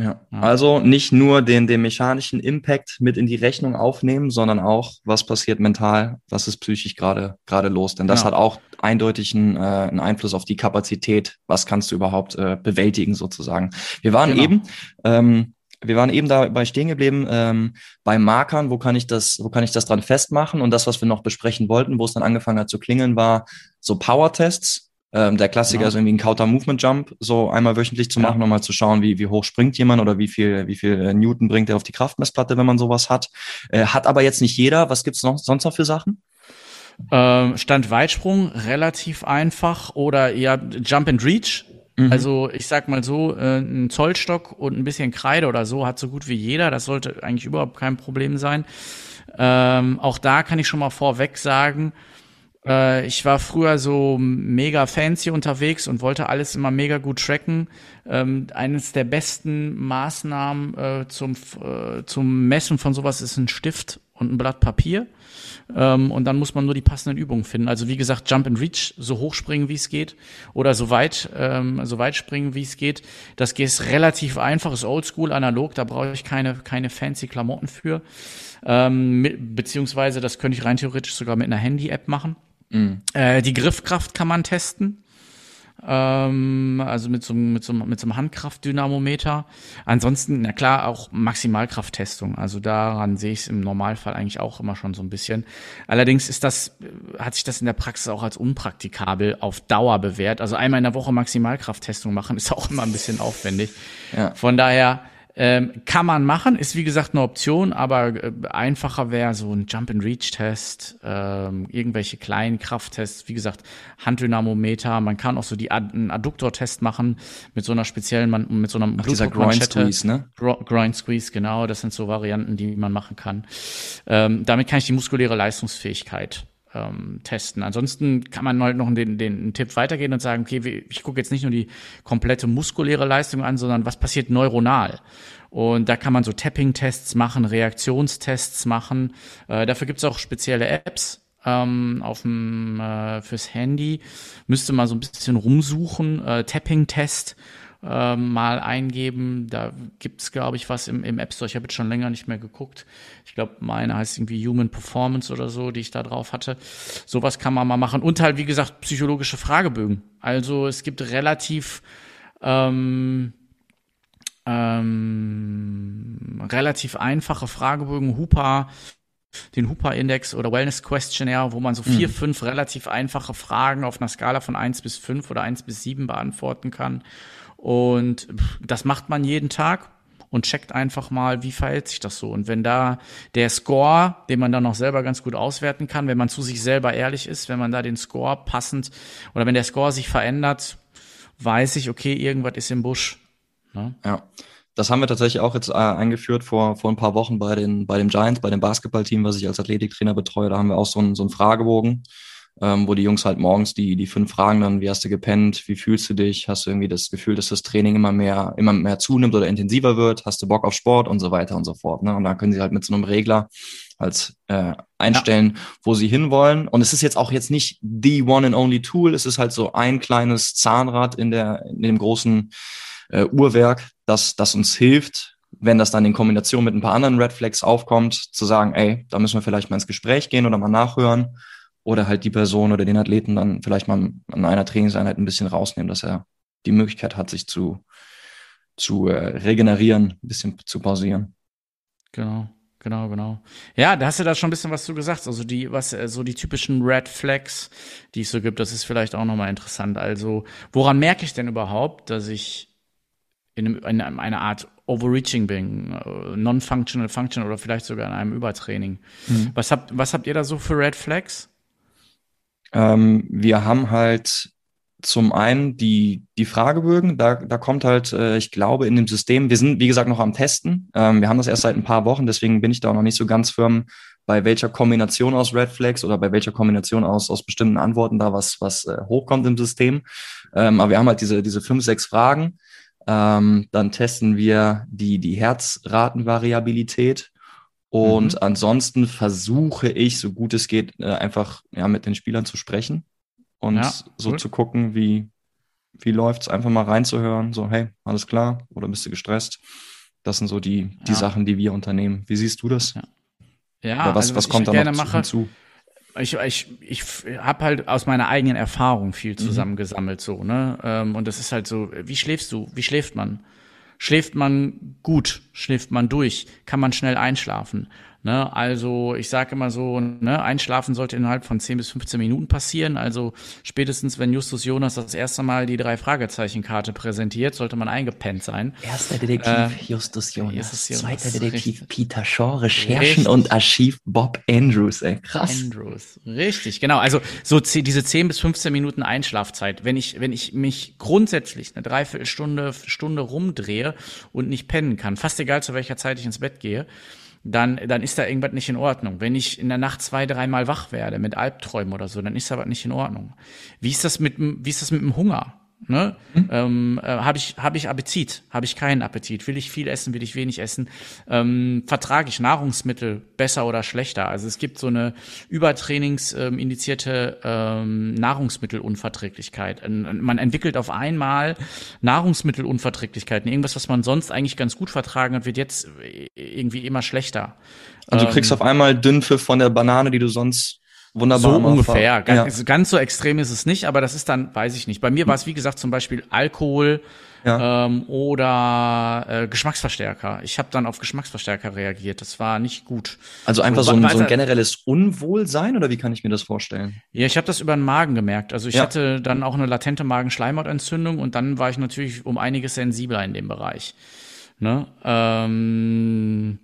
ja. Also nicht nur den, den mechanischen Impact mit in die Rechnung aufnehmen, sondern auch, was passiert mental, was ist psychisch gerade gerade los. Denn das ja. hat auch eindeutig einen, äh, einen Einfluss auf die Kapazität, was kannst du überhaupt äh, bewältigen sozusagen. Wir waren genau. eben, ähm, wir waren eben dabei stehen geblieben ähm, bei Markern, wo kann ich das, wo kann ich das dran festmachen? Und das, was wir noch besprechen wollten, wo es dann angefangen hat zu klingeln, war so Power-Tests ähm, der Klassiker ja. ist irgendwie ein Counter Movement Jump, so einmal wöchentlich zu machen, ja. um mal zu schauen, wie, wie hoch springt jemand oder wie viel, wie viel äh, Newton bringt er auf die Kraftmessplatte, wenn man sowas hat. Äh, hat aber jetzt nicht jeder. Was gibt's noch, sonst noch für Sachen? Ähm, Stand Weitsprung, relativ einfach oder ja, Jump and Reach. Mhm. Also ich sag mal so, äh, ein Zollstock und ein bisschen Kreide oder so hat so gut wie jeder. Das sollte eigentlich überhaupt kein Problem sein. Ähm, auch da kann ich schon mal vorweg sagen, äh, ich war früher so mega fancy unterwegs und wollte alles immer mega gut tracken. Ähm, eines der besten Maßnahmen äh, zum, äh, zum Messen von sowas ist ein Stift und ein Blatt Papier. Ähm, und dann muss man nur die passenden Übungen finden. Also wie gesagt, Jump and Reach, so hoch springen, wie es geht, oder so weit, ähm, so weit springen, wie es geht. Das geht relativ einfach, ist oldschool, analog, da brauche ich keine, keine fancy Klamotten für. Ähm, mit, beziehungsweise das könnte ich rein theoretisch sogar mit einer Handy-App machen. Mhm. Äh, die Griffkraft kann man testen. Ähm, also mit so, mit, so, mit so einem Handkraftdynamometer. Ansonsten, na klar, auch Maximalkrafttestung. Also daran sehe ich es im Normalfall eigentlich auch immer schon so ein bisschen. Allerdings ist das, hat sich das in der Praxis auch als unpraktikabel auf Dauer bewährt. Also einmal in der Woche Maximalkrafttestung machen ist auch immer ein bisschen aufwendig. Ja. Von daher, ähm, kann man machen, ist wie gesagt eine Option, aber äh, einfacher wäre so ein Jump-and-Reach-Test, ähm, irgendwelche kleinen Krafttests, wie gesagt, Handdynamometer, man kann auch so die Ad einen Adduktor-Test machen mit so einer speziellen, man, mit so einer Blutdruckmanschette. ne? Groin Squeeze, genau, das sind so Varianten, die man machen kann. Ähm, damit kann ich die muskuläre Leistungsfähigkeit ähm, testen. Ansonsten kann man halt noch den, den Tipp weitergehen und sagen, okay, ich gucke jetzt nicht nur die komplette muskuläre Leistung an, sondern was passiert neuronal. Und da kann man so Tapping-Tests machen, Reaktionstests machen. Äh, dafür gibt's auch spezielle Apps ähm, auf dem äh, fürs Handy. Müsste mal so ein bisschen rumsuchen. Äh, Tapping-Test äh, mal eingeben. Da gibt's glaube ich, was im, im App Store. Ich habe jetzt schon länger nicht mehr geguckt. Ich glaube, meine heißt irgendwie Human Performance oder so, die ich da drauf hatte. Sowas kann man mal machen. Und halt, wie gesagt, psychologische Fragebögen. Also es gibt relativ ähm, ähm, relativ einfache Fragebögen, Hupa, den Hooper-Index oder Wellness Questionnaire, wo man so vier, mhm. fünf relativ einfache Fragen auf einer Skala von eins bis fünf oder eins bis sieben beantworten kann. Und das macht man jeden Tag und checkt einfach mal, wie verhält sich das so. Und wenn da der Score, den man dann noch selber ganz gut auswerten kann, wenn man zu sich selber ehrlich ist, wenn man da den Score passend oder wenn der Score sich verändert, weiß ich, okay, irgendwas ist im Busch. Ne? Ja. Das haben wir tatsächlich auch jetzt äh, eingeführt vor, vor ein paar Wochen bei, den, bei dem Giants, bei dem Basketballteam, was ich als Athletiktrainer betreue. Da haben wir auch so einen, so einen Fragebogen, ähm, wo die Jungs halt morgens die, die fünf Fragen dann, wie hast du gepennt, wie fühlst du dich, hast du irgendwie das Gefühl, dass das Training immer mehr, immer mehr zunimmt oder intensiver wird, hast du Bock auf Sport und so weiter und so fort. Ne? Und da können sie halt mit so einem Regler als äh, einstellen, ja. wo sie hinwollen. Und es ist jetzt auch jetzt nicht the one and only Tool, es ist halt so ein kleines Zahnrad in der in dem großen äh, Uhrwerk, das, das uns hilft, wenn das dann in Kombination mit ein paar anderen Red Flags aufkommt, zu sagen, ey, da müssen wir vielleicht mal ins Gespräch gehen oder mal nachhören oder halt die Person oder den Athleten dann vielleicht mal an einer Trainingseinheit ein bisschen rausnehmen, dass er die Möglichkeit hat, sich zu, zu äh, regenerieren, ein bisschen zu pausieren. Genau. Genau, genau. Ja, da hast du da schon ein bisschen was zu gesagt. Also die, was, äh, so die typischen Red Flags, die es so gibt, das ist vielleicht auch nochmal interessant. Also, woran merke ich denn überhaupt, dass ich in, einem, in einer Art Overreaching bin, äh, non-functional, functional oder vielleicht sogar in einem Übertraining. Mhm. Was, habt, was habt ihr da so für Red Flags? Ähm, wir haben halt zum einen die, die Fragebögen, da, da kommt halt, äh, ich glaube, in dem System, wir sind, wie gesagt, noch am Testen. Ähm, wir haben das erst seit ein paar Wochen, deswegen bin ich da auch noch nicht so ganz firm, bei welcher Kombination aus Red Flags oder bei welcher Kombination aus, aus bestimmten Antworten da was, was äh, hochkommt im System. Ähm, aber wir haben halt diese, diese fünf, sechs Fragen ähm, dann testen wir die, die Herzratenvariabilität. Und mhm. ansonsten versuche ich, so gut es geht, äh, einfach ja, mit den Spielern zu sprechen und ja, so gut. zu gucken, wie, wie läuft's, einfach mal reinzuhören, so, hey, alles klar, oder bist du gestresst? Das sind so die, die ja. Sachen, die wir unternehmen. Wie siehst du das? Ja, ja oder was, also, was, was kommt da noch mache, hinzu? ich, ich, ich habe halt aus meiner eigenen Erfahrung viel mhm. zusammengesammelt, so, ne? Ähm, und das ist halt so, wie schläfst du? Wie schläft man? Schläft man gut? Schläft man durch? Kann man schnell einschlafen? Ne? Also ich sage immer so, ne, Einschlafen sollte innerhalb von 10 bis 15 Minuten passieren. Also spätestens, wenn Justus Jonas das erste Mal die drei Fragezeichen-Karte präsentiert, sollte man eingepennt sein. Erster Detektiv äh, Justus, Jonas, Justus Jonas, zweiter Detektiv richtig. Peter Shaw, Recherchen richtig. und Archiv Bob Andrews. Ey, krass. Andrews, richtig, genau. Also so diese 10 bis 15 Minuten Einschlafzeit. Wenn ich, wenn ich mich grundsätzlich eine Dreiviertelstunde Stunde rumdrehe und nicht pennen kann, fast egal zu welcher Zeit ich ins Bett gehe, dann, dann ist da irgendwas nicht in Ordnung. Wenn ich in der Nacht zwei, dreimal wach werde mit Albträumen oder so, dann ist da was nicht in Ordnung. Wie ist das mit, wie ist das mit dem Hunger? Ne? Mhm. Ähm, äh, habe ich, hab ich Appetit? Habe ich keinen Appetit? Will ich viel essen? Will ich wenig essen? Ähm, vertrage ich Nahrungsmittel besser oder schlechter? Also es gibt so eine übertrainingsindizierte ähm, Nahrungsmittelunverträglichkeit. Man entwickelt auf einmal Nahrungsmittelunverträglichkeiten. Irgendwas, was man sonst eigentlich ganz gut vertragen hat, wird jetzt irgendwie immer schlechter. Also du kriegst ähm, auf einmal Dünnpfiff von der Banane, die du sonst wunderbar. So ungefähr. Ganz, ja. ganz, so extrem ist es nicht, aber das ist dann, weiß ich nicht. Bei mir war es, wie gesagt, zum Beispiel Alkohol ja. ähm, oder äh, Geschmacksverstärker. Ich habe dann auf Geschmacksverstärker reagiert. Das war nicht gut. Also einfach so, ein, so ein generelles Unwohlsein oder wie kann ich mir das vorstellen? Ja, ich habe das über den Magen gemerkt. Also ich ja. hatte dann auch eine latente Magenschleimhautentzündung und dann war ich natürlich um einiges sensibler in dem Bereich. Ne? Ähm,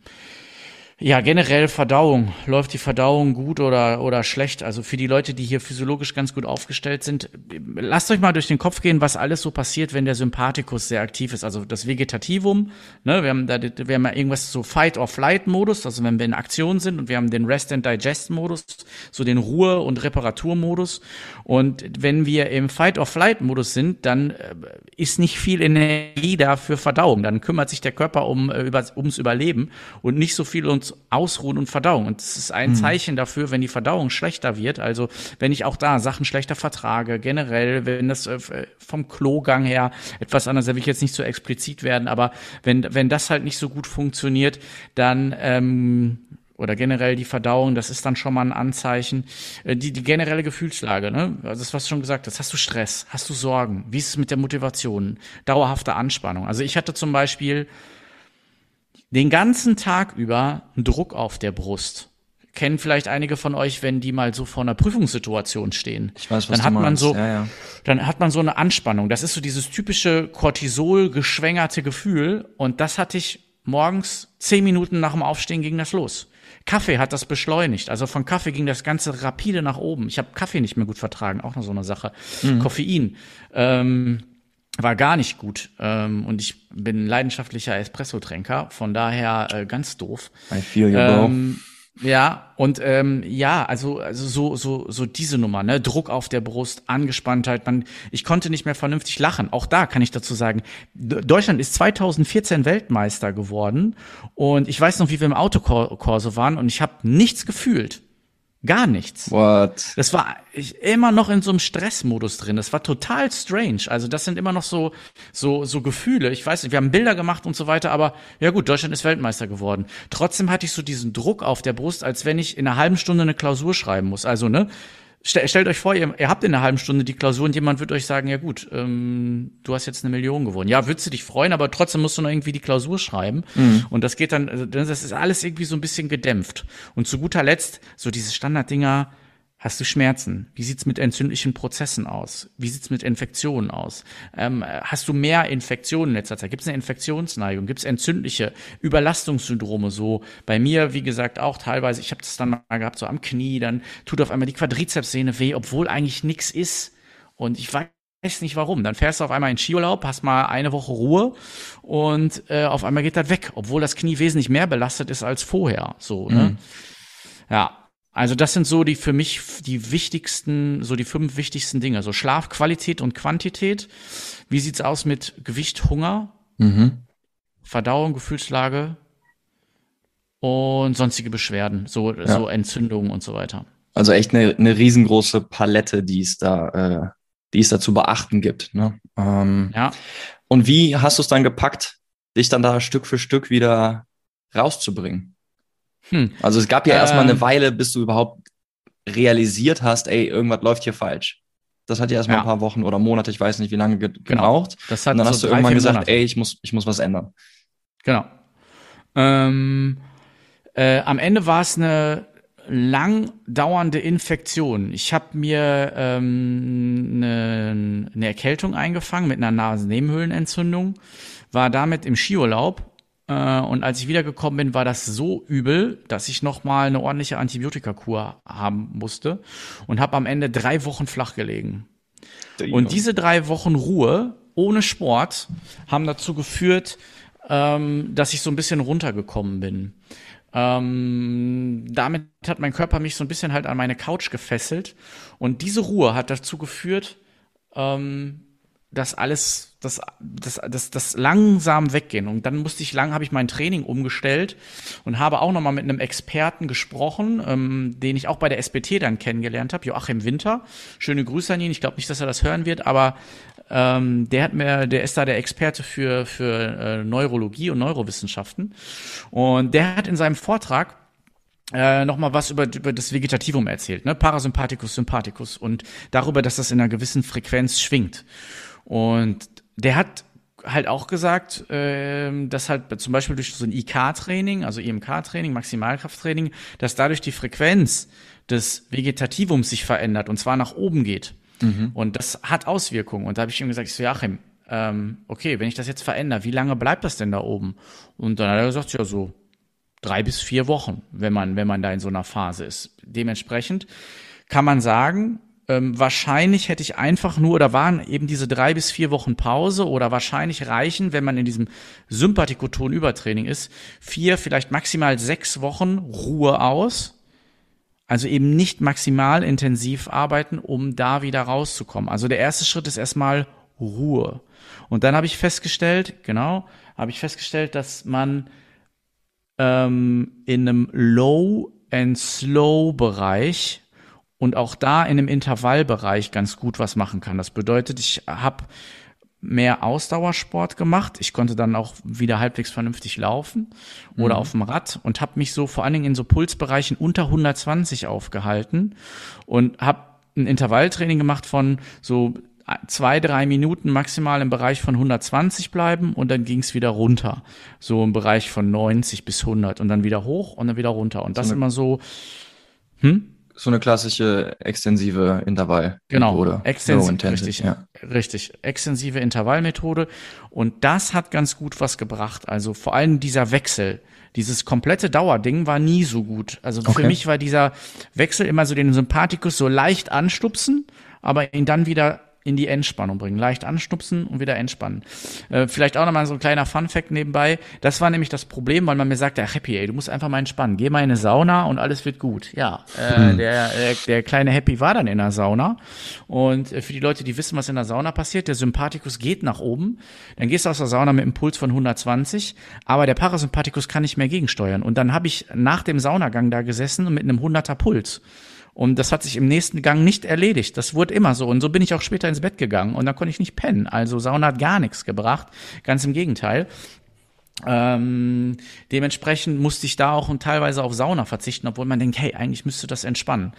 Ja, generell Verdauung. Läuft die Verdauung gut oder, oder schlecht? Also für die Leute, die hier physiologisch ganz gut aufgestellt sind, lasst euch mal durch den Kopf gehen, was alles so passiert, wenn der Sympathikus sehr aktiv ist. Also das Vegetativum, ne, wir haben da, wir haben ja irgendwas so Fight-or-Flight-Modus, also wenn wir in Aktion sind und wir haben den Rest-and-Digest-Modus, so den Ruhe- und Reparaturmodus. Und wenn wir im Fight-or-Flight-Modus sind, dann äh, ist nicht viel Energie da für Verdauung. Dann kümmert sich der Körper um, äh, über, ums Überleben und nicht so viel Ausruhen und Verdauung. Und das ist ein mhm. Zeichen dafür, wenn die Verdauung schlechter wird. Also wenn ich auch da Sachen schlechter vertrage, generell, wenn das äh, vom Klogang her etwas anders, da will ich jetzt nicht so explizit werden, aber wenn, wenn das halt nicht so gut funktioniert, dann ähm, oder generell die Verdauung, das ist dann schon mal ein Anzeichen. Äh, die, die generelle Gefühlslage, ne? Also das, was du schon gesagt hast. Hast du Stress? Hast du Sorgen? Wie ist es mit der Motivation? Dauerhafte Anspannung. Also ich hatte zum Beispiel den ganzen Tag über einen Druck auf der Brust. Kennen vielleicht einige von euch, wenn die mal so vor einer Prüfungssituation stehen. Ich weiß, was dann hat man so, ja, ja. dann hat man so eine Anspannung. Das ist so dieses typische Cortisol geschwängerte Gefühl. Und das hatte ich morgens zehn Minuten nach dem Aufstehen ging das los. Kaffee hat das beschleunigt. Also von Kaffee ging das Ganze rapide nach oben. Ich habe Kaffee nicht mehr gut vertragen, auch noch so eine Sache. Mhm. Koffein. Ähm, war gar nicht gut. Ähm, und ich bin leidenschaftlicher Espresso-Tränker, von daher äh, ganz doof. I feel you, bro. Ähm, ja, und ähm, ja, also, also so, so, so diese Nummer, ne? Druck auf der Brust, Angespanntheit, man, ich konnte nicht mehr vernünftig lachen. Auch da kann ich dazu sagen, Deutschland ist 2014 Weltmeister geworden und ich weiß noch, wie wir im Autokorso waren und ich habe nichts gefühlt. Gar nichts. What? Das war ich, immer noch in so einem Stressmodus drin. Das war total strange. Also das sind immer noch so, so, so Gefühle. Ich weiß nicht, wir haben Bilder gemacht und so weiter, aber ja gut, Deutschland ist Weltmeister geworden. Trotzdem hatte ich so diesen Druck auf der Brust, als wenn ich in einer halben Stunde eine Klausur schreiben muss. Also, ne? Stell, stellt euch vor, ihr, ihr habt in einer halben Stunde die Klausur und jemand wird euch sagen, ja gut, ähm, du hast jetzt eine Million gewonnen. Ja, würdest du dich freuen, aber trotzdem musst du noch irgendwie die Klausur schreiben. Mhm. Und das geht dann, also das ist alles irgendwie so ein bisschen gedämpft. Und zu guter Letzt, so diese Standarddinger, Hast du Schmerzen? Wie sieht's mit entzündlichen Prozessen aus? Wie sieht's mit Infektionen aus? Ähm, hast du mehr Infektionen in letzter Zeit? Gibt es eine Infektionsneigung? Gibt es entzündliche Überlastungssyndrome? So bei mir, wie gesagt, auch teilweise. Ich habe das dann mal gehabt, so am Knie. Dann tut auf einmal die Quadrizepssehne weh, obwohl eigentlich nichts ist. Und ich weiß nicht warum. Dann fährst du auf einmal in Skiurlaub, hast mal eine Woche Ruhe und äh, auf einmal geht das weg, obwohl das Knie wesentlich mehr belastet ist als vorher. So, ne? Mhm. Ja, also das sind so die für mich die wichtigsten, so die fünf wichtigsten Dinge. So Schlafqualität und Quantität. Wie sieht's aus mit Gewicht, Hunger, mhm. Verdauung, Gefühlslage und sonstige Beschwerden, so, ja. so Entzündungen und so weiter. Also echt eine, eine riesengroße Palette, die es da, äh, die es da zu beachten gibt. Ne? Ähm, ja. Und wie hast du es dann gepackt, dich dann da Stück für Stück wieder rauszubringen? Hm. Also es gab ja ähm, erstmal eine. Weile, bis du überhaupt realisiert hast, ey, irgendwas läuft hier falsch. Das hat ja erstmal ja. ein paar Wochen oder Monate, ich weiß nicht, wie lange ge genau. gebraucht. Das hat Und dann so hast du drei, irgendwann gesagt, Monate. ey, ich muss, ich muss was ändern. Genau. Ähm, äh, am Ende war es eine lang dauernde Infektion. Ich habe mir ähm, eine, eine Erkältung eingefangen mit einer Nasennebenhöhlenentzündung, war damit im Skiurlaub und als ich wiedergekommen bin, war das so übel, dass ich nochmal eine ordentliche Antibiotikakur haben musste und habe am Ende drei Wochen flach gelegen. Und diese drei Wochen Ruhe ohne Sport haben dazu geführt, ähm, dass ich so ein bisschen runtergekommen bin. Ähm, damit hat mein Körper mich so ein bisschen halt an meine Couch gefesselt. Und diese Ruhe hat dazu geführt, ähm, dass alles, das, das, das, das langsam weggehen. Und dann musste ich lang, habe ich mein Training umgestellt und habe auch nochmal mit einem Experten gesprochen, ähm, den ich auch bei der SBT dann kennengelernt habe, Joachim Winter. Schöne Grüße an ihn. Ich glaube nicht, dass er das hören wird, aber ähm, der hat mir, der ist da der Experte für, für äh, Neurologie und Neurowissenschaften. Und der hat in seinem Vortrag äh, nochmal was über, über das Vegetativum erzählt, ne? Parasympathikus, Sympathikus und darüber, dass das in einer gewissen Frequenz schwingt. Und der hat halt auch gesagt, äh, dass halt zum Beispiel durch so ein IK-Training, also IMK-Training, Maximalkrafttraining, dass dadurch die Frequenz des Vegetativums sich verändert und zwar nach oben geht. Mhm. Und das hat Auswirkungen. Und da habe ich ihm gesagt, ich so, Joachim, ähm, okay, wenn ich das jetzt verändere, wie lange bleibt das denn da oben? Und dann hat er gesagt, ja, so drei bis vier Wochen, wenn man, wenn man da in so einer Phase ist. Dementsprechend kann man sagen, ähm, wahrscheinlich hätte ich einfach nur, oder waren eben diese drei bis vier Wochen Pause oder wahrscheinlich reichen, wenn man in diesem Sympathikoton-Übertraining ist, vier, vielleicht maximal sechs Wochen Ruhe aus. Also eben nicht maximal intensiv arbeiten, um da wieder rauszukommen. Also der erste Schritt ist erstmal Ruhe. Und dann habe ich festgestellt, genau, habe ich festgestellt, dass man ähm, in einem Low and Slow Bereich und auch da in einem Intervallbereich ganz gut was machen kann. Das bedeutet, ich habe mehr Ausdauersport gemacht. Ich konnte dann auch wieder halbwegs vernünftig laufen oder mhm. auf dem Rad und habe mich so vor allen Dingen in so Pulsbereichen unter 120 aufgehalten und habe ein Intervalltraining gemacht von so zwei, drei Minuten maximal im Bereich von 120 bleiben und dann ging es wieder runter. So im Bereich von 90 bis 100 und dann wieder hoch und dann wieder runter. Und das so immer so, hm? So eine klassische extensive Intervall. Genau, extensiv, richtig, ja. richtig. Extensive Intervallmethode. Und das hat ganz gut was gebracht. Also vor allem dieser Wechsel. Dieses komplette Dauerding war nie so gut. Also für okay. mich war dieser Wechsel immer so den Sympathikus so leicht anstupsen, aber ihn dann wieder in die Entspannung bringen. Leicht anstupsen und wieder entspannen. Äh, vielleicht auch nochmal so ein kleiner Fun-Fact nebenbei. Das war nämlich das Problem, weil man mir sagte, ach Happy, ey, du musst einfach mal entspannen. Geh mal in eine Sauna und alles wird gut. Ja, äh, hm. der, der, der kleine Happy war dann in der Sauna. Und äh, für die Leute, die wissen, was in der Sauna passiert, der Sympathikus geht nach oben. Dann gehst du aus der Sauna mit einem Puls von 120, aber der Parasympathikus kann nicht mehr gegensteuern. Und dann habe ich nach dem Saunagang da gesessen mit einem 100er Puls. Und das hat sich im nächsten Gang nicht erledigt. Das wurde immer so. Und so bin ich auch später ins Bett gegangen und da konnte ich nicht pennen. Also Sauna hat gar nichts gebracht. Ganz im Gegenteil. Ähm, dementsprechend musste ich da auch und teilweise auf Sauna verzichten, obwohl man denkt, hey, eigentlich müsste das entspannen.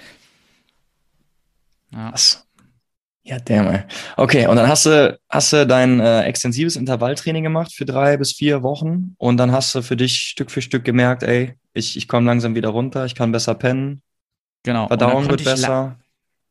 Ja. Was? Ja, damn. Okay, und dann hast du, hast du dein äh, extensives Intervalltraining gemacht für drei bis vier Wochen und dann hast du für dich Stück für Stück gemerkt, ey, ich, ich komme langsam wieder runter, ich kann besser pennen, Genau. Verdauung wird besser.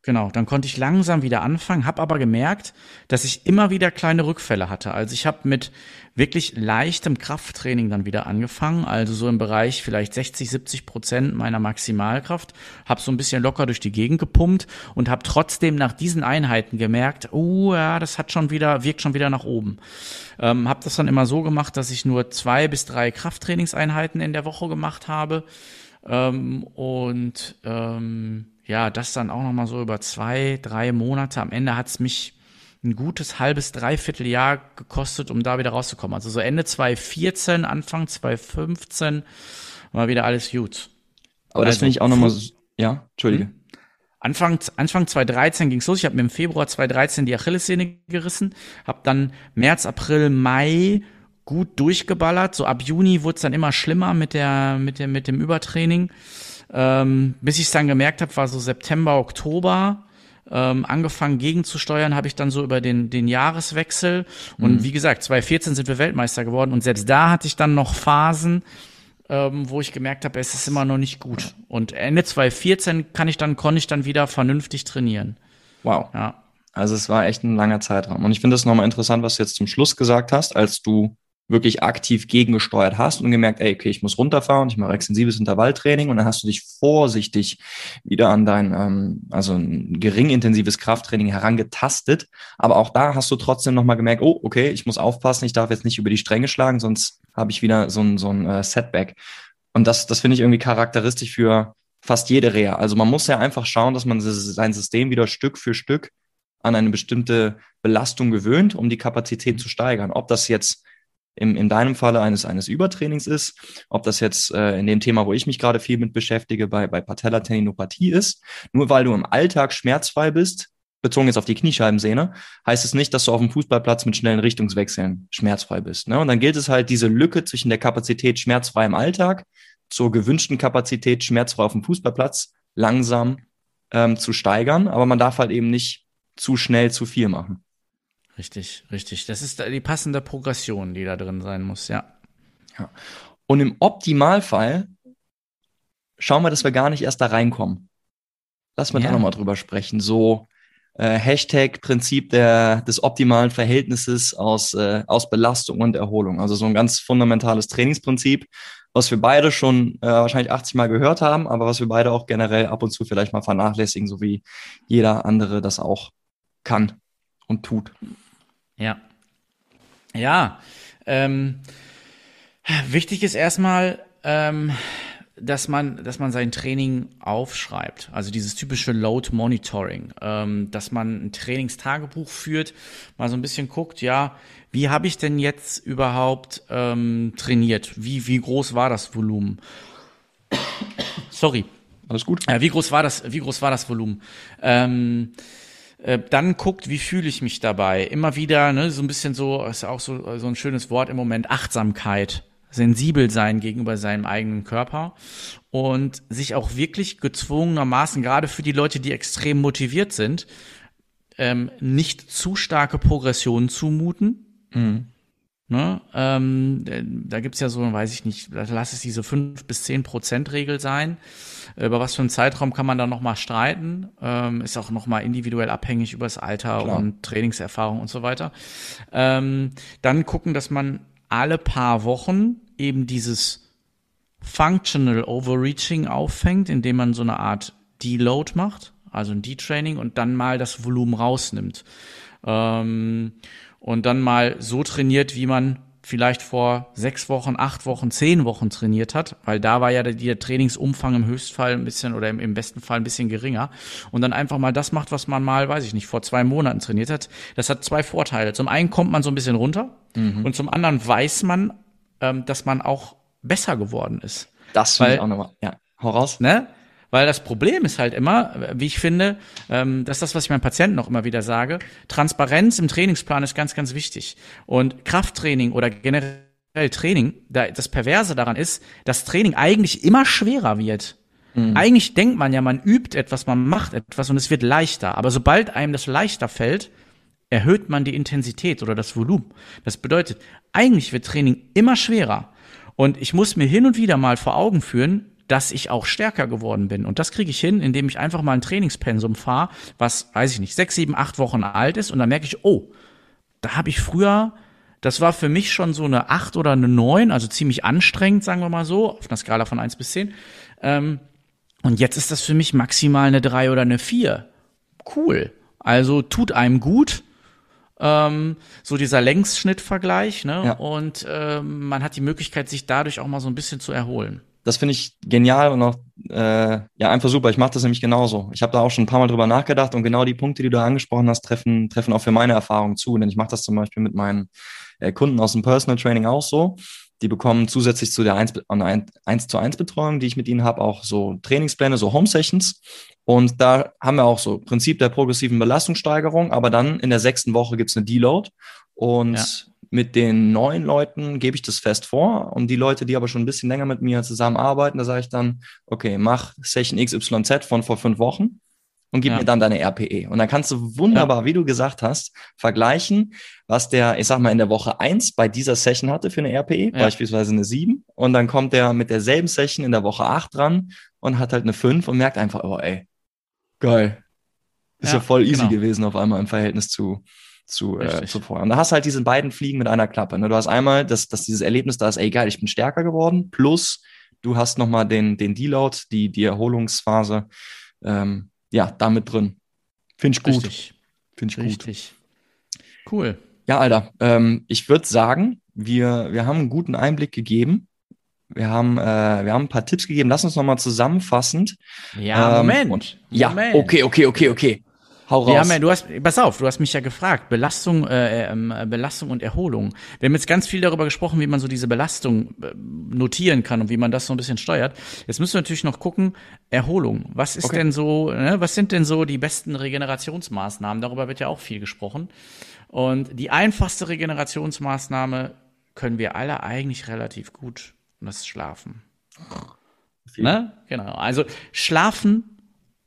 Genau, dann konnte ich langsam wieder anfangen, habe aber gemerkt, dass ich immer wieder kleine Rückfälle hatte. Also ich habe mit wirklich leichtem Krafttraining dann wieder angefangen, also so im Bereich vielleicht 60, 70 Prozent meiner Maximalkraft, habe so ein bisschen locker durch die Gegend gepumpt und habe trotzdem nach diesen Einheiten gemerkt, oh ja, das hat schon wieder, wirkt schon wieder nach oben. Ähm, habe das dann immer so gemacht, dass ich nur zwei bis drei Krafttrainingseinheiten in der Woche gemacht habe ähm, und ähm, ja, das dann auch nochmal so über zwei, drei Monate. Am Ende hat's mich ein gutes halbes, dreiviertel Jahr gekostet, um da wieder rauszukommen. Also so Ende 2014, Anfang 2015 war wieder alles gut. Aber das also, finde ich auch nochmal, ja, Entschuldige. Hm? Anfang, Anfang 2013 ging's los. Ich habe mir im Februar 2013 die Achillessehne gerissen, habe dann März, April, Mai gut durchgeballert. So ab Juni wurde es dann immer schlimmer mit der, mit dem, mit dem Übertraining. Ähm, bis ich es dann gemerkt habe, war so September, Oktober. Ähm, angefangen gegenzusteuern habe ich dann so über den, den Jahreswechsel. Und mhm. wie gesagt, 2014 sind wir Weltmeister geworden. Und selbst da hatte ich dann noch Phasen, ähm, wo ich gemerkt habe, es ist immer noch nicht gut. Und Ende 2014 kann ich dann, konnte ich dann wieder vernünftig trainieren. Wow. Ja. Also es war echt ein langer Zeitraum. Und ich finde es nochmal interessant, was du jetzt zum Schluss gesagt hast, als du wirklich aktiv gegengesteuert hast und gemerkt, ey, okay, ich muss runterfahren, ich mache extensives Intervalltraining und dann hast du dich vorsichtig wieder an dein, ähm, also ein gering Krafttraining herangetastet. Aber auch da hast du trotzdem nochmal gemerkt, oh, okay, ich muss aufpassen, ich darf jetzt nicht über die Stränge schlagen, sonst habe ich wieder so ein, so ein äh, Setback. Und das, das finde ich irgendwie charakteristisch für fast jede Reha. Also man muss ja einfach schauen, dass man sein System wieder Stück für Stück an eine bestimmte Belastung gewöhnt, um die Kapazität zu steigern. Ob das jetzt im, in deinem Falle eines, eines Übertrainings ist, ob das jetzt äh, in dem Thema, wo ich mich gerade viel mit beschäftige, bei, bei Patellatendinopathie ist. Nur weil du im Alltag schmerzfrei bist, bezogen jetzt auf die Kniescheibensehne, heißt es nicht, dass du auf dem Fußballplatz mit schnellen Richtungswechseln schmerzfrei bist. Ne? Und dann gilt es halt, diese Lücke zwischen der Kapazität schmerzfrei im Alltag zur gewünschten Kapazität schmerzfrei auf dem Fußballplatz langsam ähm, zu steigern. Aber man darf halt eben nicht zu schnell zu viel machen. Richtig, richtig. Das ist die passende Progression, die da drin sein muss, ja. ja. Und im Optimalfall schauen wir, dass wir gar nicht erst da reinkommen. Lass mal ja. da nochmal drüber sprechen. So, äh, Hashtag Prinzip der, des optimalen Verhältnisses aus, äh, aus Belastung und Erholung. Also so ein ganz fundamentales Trainingsprinzip, was wir beide schon äh, wahrscheinlich 80 Mal gehört haben, aber was wir beide auch generell ab und zu vielleicht mal vernachlässigen, so wie jeder andere das auch kann und tut. Ja. Ja. Ähm, wichtig ist erstmal, ähm, dass man, dass man sein Training aufschreibt. Also dieses typische Load Monitoring, ähm, dass man ein Trainingstagebuch führt, mal so ein bisschen guckt, ja, wie habe ich denn jetzt überhaupt ähm, trainiert? Wie, wie groß war das Volumen? Sorry. Alles gut. Äh, wie groß war das, wie groß war das Volumen? Ähm, äh, dann guckt, wie fühle ich mich dabei. Immer wieder, ne, so ein bisschen so, ist auch so, so ein schönes Wort im Moment, Achtsamkeit sensibel sein gegenüber seinem eigenen Körper und sich auch wirklich gezwungenermaßen, gerade für die Leute, die extrem motiviert sind, ähm, nicht zu starke Progressionen zumuten. Mhm. Ne? Ähm, da gibt's ja so, weiß ich nicht, lass es diese fünf bis zehn Prozent Regel sein. Über was für einen Zeitraum kann man da nochmal streiten? Ähm, ist auch nochmal individuell abhängig über das Alter Klar. und Trainingserfahrung und so weiter. Ähm, dann gucken, dass man alle paar Wochen eben dieses Functional Overreaching auffängt, indem man so eine Art Deload macht, also ein Detraining und dann mal das Volumen rausnimmt. Ähm, und dann mal so trainiert, wie man vielleicht vor sechs Wochen, acht Wochen, zehn Wochen trainiert hat, weil da war ja der, der Trainingsumfang im Höchstfall ein bisschen oder im, im, besten Fall ein bisschen geringer und dann einfach mal das macht, was man mal, weiß ich nicht, vor zwei Monaten trainiert hat. Das hat zwei Vorteile. Zum einen kommt man so ein bisschen runter mhm. und zum anderen weiß man ähm, dass man auch besser geworden ist. Das finde ich auch nochmal. Ja, hau raus. Ne? Weil das Problem ist halt immer, wie ich finde, ähm, das ist das, was ich meinen Patienten auch immer wieder sage, Transparenz im Trainingsplan ist ganz, ganz wichtig. Und Krafttraining oder generell Training, da, das Perverse daran ist, dass Training eigentlich immer schwerer wird. Mhm. Eigentlich denkt man ja, man übt etwas, man macht etwas und es wird leichter. Aber sobald einem das leichter fällt, erhöht man die Intensität oder das Volumen. Das bedeutet, eigentlich wird Training immer schwerer. Und ich muss mir hin und wieder mal vor Augen führen, dass ich auch stärker geworden bin. Und das kriege ich hin, indem ich einfach mal ein Trainingspensum fahre, was, weiß ich nicht, sechs, sieben, acht Wochen alt ist. Und dann merke ich, oh, da habe ich früher, das war für mich schon so eine acht oder eine neun, also ziemlich anstrengend, sagen wir mal so, auf einer Skala von eins bis zehn. Ähm, und jetzt ist das für mich maximal eine drei oder eine vier. Cool. Also tut einem gut ähm, so dieser Längsschnittvergleich, ne? Ja. Und ähm, man hat die Möglichkeit, sich dadurch auch mal so ein bisschen zu erholen. Das finde ich genial und auch äh, ja einfach super. Ich mache das nämlich genauso. Ich habe da auch schon ein paar Mal drüber nachgedacht und genau die Punkte, die du angesprochen hast, treffen treffen auch für meine Erfahrung zu. Denn ich mache das zum Beispiel mit meinen äh, Kunden aus dem Personal Training auch so. Die bekommen zusätzlich zu der 1, 1 zu 1 Betreuung, die ich mit ihnen habe, auch so Trainingspläne, so Home Sessions. Und da haben wir auch so Prinzip der progressiven Belastungssteigerung, aber dann in der sechsten Woche gibt's eine Deload. Und ja. Mit den neuen Leuten gebe ich das fest vor. Und die Leute, die aber schon ein bisschen länger mit mir zusammenarbeiten, da sage ich dann, okay, mach Session XYZ von vor fünf Wochen und gib ja. mir dann deine RPE. Und dann kannst du wunderbar, ja. wie du gesagt hast, vergleichen, was der, ich sag mal, in der Woche eins bei dieser Session hatte für eine RPE, ja. beispielsweise eine sieben. Und dann kommt der mit derselben Session in der Woche acht dran und hat halt eine fünf und merkt einfach, oh ey, geil. Ist ja, voll easy genau. gewesen auf einmal im Verhältnis zu, zu, äh, zu. Und da hast du halt diese beiden Fliegen mit einer Klappe. Ne? Du hast einmal, dass, dass dieses Erlebnis da ist, ey geil, ich bin stärker geworden, plus du hast nochmal den, den Deload, die, die Erholungsphase. Ähm, ja, damit drin. Finde ich gut. Finde ich Richtig. gut. Cool. Ja, Alter, ähm, ich würde sagen, wir, wir haben einen guten Einblick gegeben. Wir haben, äh, wir haben ein paar Tipps gegeben. Lass uns nochmal zusammenfassend. Ja, ähm, Moment. Und, ja, Moment. okay, okay, okay, okay. Hau raus. Wir haben ja, du hast, pass auf, du hast mich ja gefragt, Belastung, äh, äh, Belastung und Erholung. Wir haben jetzt ganz viel darüber gesprochen, wie man so diese Belastung äh, notieren kann und wie man das so ein bisschen steuert. Jetzt müssen wir natürlich noch gucken, Erholung. Was ist okay. denn so, ne, was sind denn so die besten Regenerationsmaßnahmen? Darüber wird ja auch viel gesprochen. Und die einfachste Regenerationsmaßnahme können wir alle eigentlich relativ gut und das ist Schlafen. Ne? Genau. Also Schlafen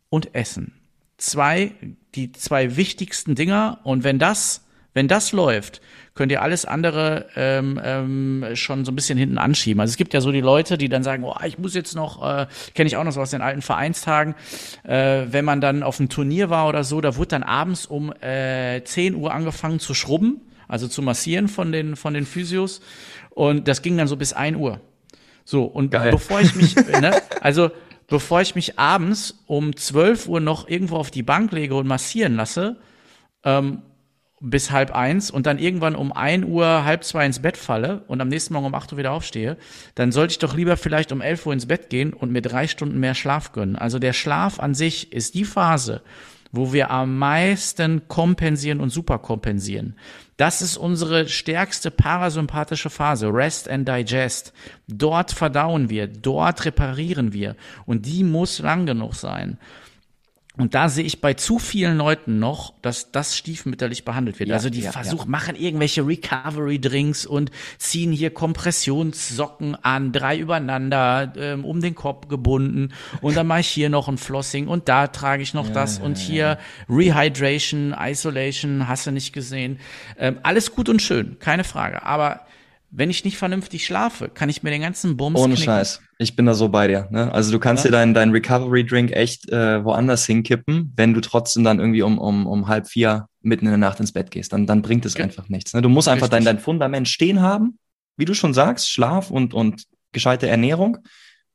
und Essen zwei, die zwei wichtigsten Dinger. Und wenn das Wenn das läuft, könnt ihr alles andere ähm, ähm, schon so ein bisschen hinten anschieben. Also es gibt ja so die Leute, die dann sagen, oh, ich muss jetzt noch, äh, kenne ich auch noch so aus den alten Vereinstagen, äh, wenn man dann auf einem Turnier war oder so, da wurde dann abends um äh, 10 Uhr angefangen zu schrubben, also zu massieren von den, von den Physios. Und das ging dann so bis 1 Uhr. So, und Geil. bevor ich mich, ne, also bevor ich mich abends um 12 Uhr noch irgendwo auf die Bank lege und massieren lasse, ähm, bis halb eins und dann irgendwann um ein Uhr, halb zwei ins Bett falle und am nächsten Morgen um acht Uhr wieder aufstehe, dann sollte ich doch lieber vielleicht um elf Uhr ins Bett gehen und mir drei Stunden mehr Schlaf gönnen. Also der Schlaf an sich ist die Phase, wo wir am meisten kompensieren und superkompensieren. Das ist unsere stärkste parasympathische Phase, Rest and Digest. Dort verdauen wir, dort reparieren wir und die muss lang genug sein. Und da sehe ich bei zu vielen Leuten noch, dass das stiefmütterlich behandelt wird. Ja, also die ja, versuchen, ja. machen irgendwelche Recovery-Drinks und ziehen hier Kompressionssocken an, drei übereinander, ähm, um den Kopf gebunden. Und dann mache ich hier noch ein Flossing und da trage ich noch das und hier Rehydration, Isolation, hast du nicht gesehen. Ähm, alles gut und schön, keine Frage. Aber wenn ich nicht vernünftig schlafe, kann ich mir den ganzen Bums Ohne knicken. Scheiß. Ich bin da so bei dir. Ne? Also du kannst ja. dir deinen dein Recovery-Drink echt äh, woanders hinkippen, wenn du trotzdem dann irgendwie um, um, um halb vier mitten in der Nacht ins Bett gehst. Dann, dann bringt es Ge einfach nichts. Ne? Du musst einfach dein, dein Fundament stehen haben, wie du schon sagst, Schlaf und, und gescheite Ernährung.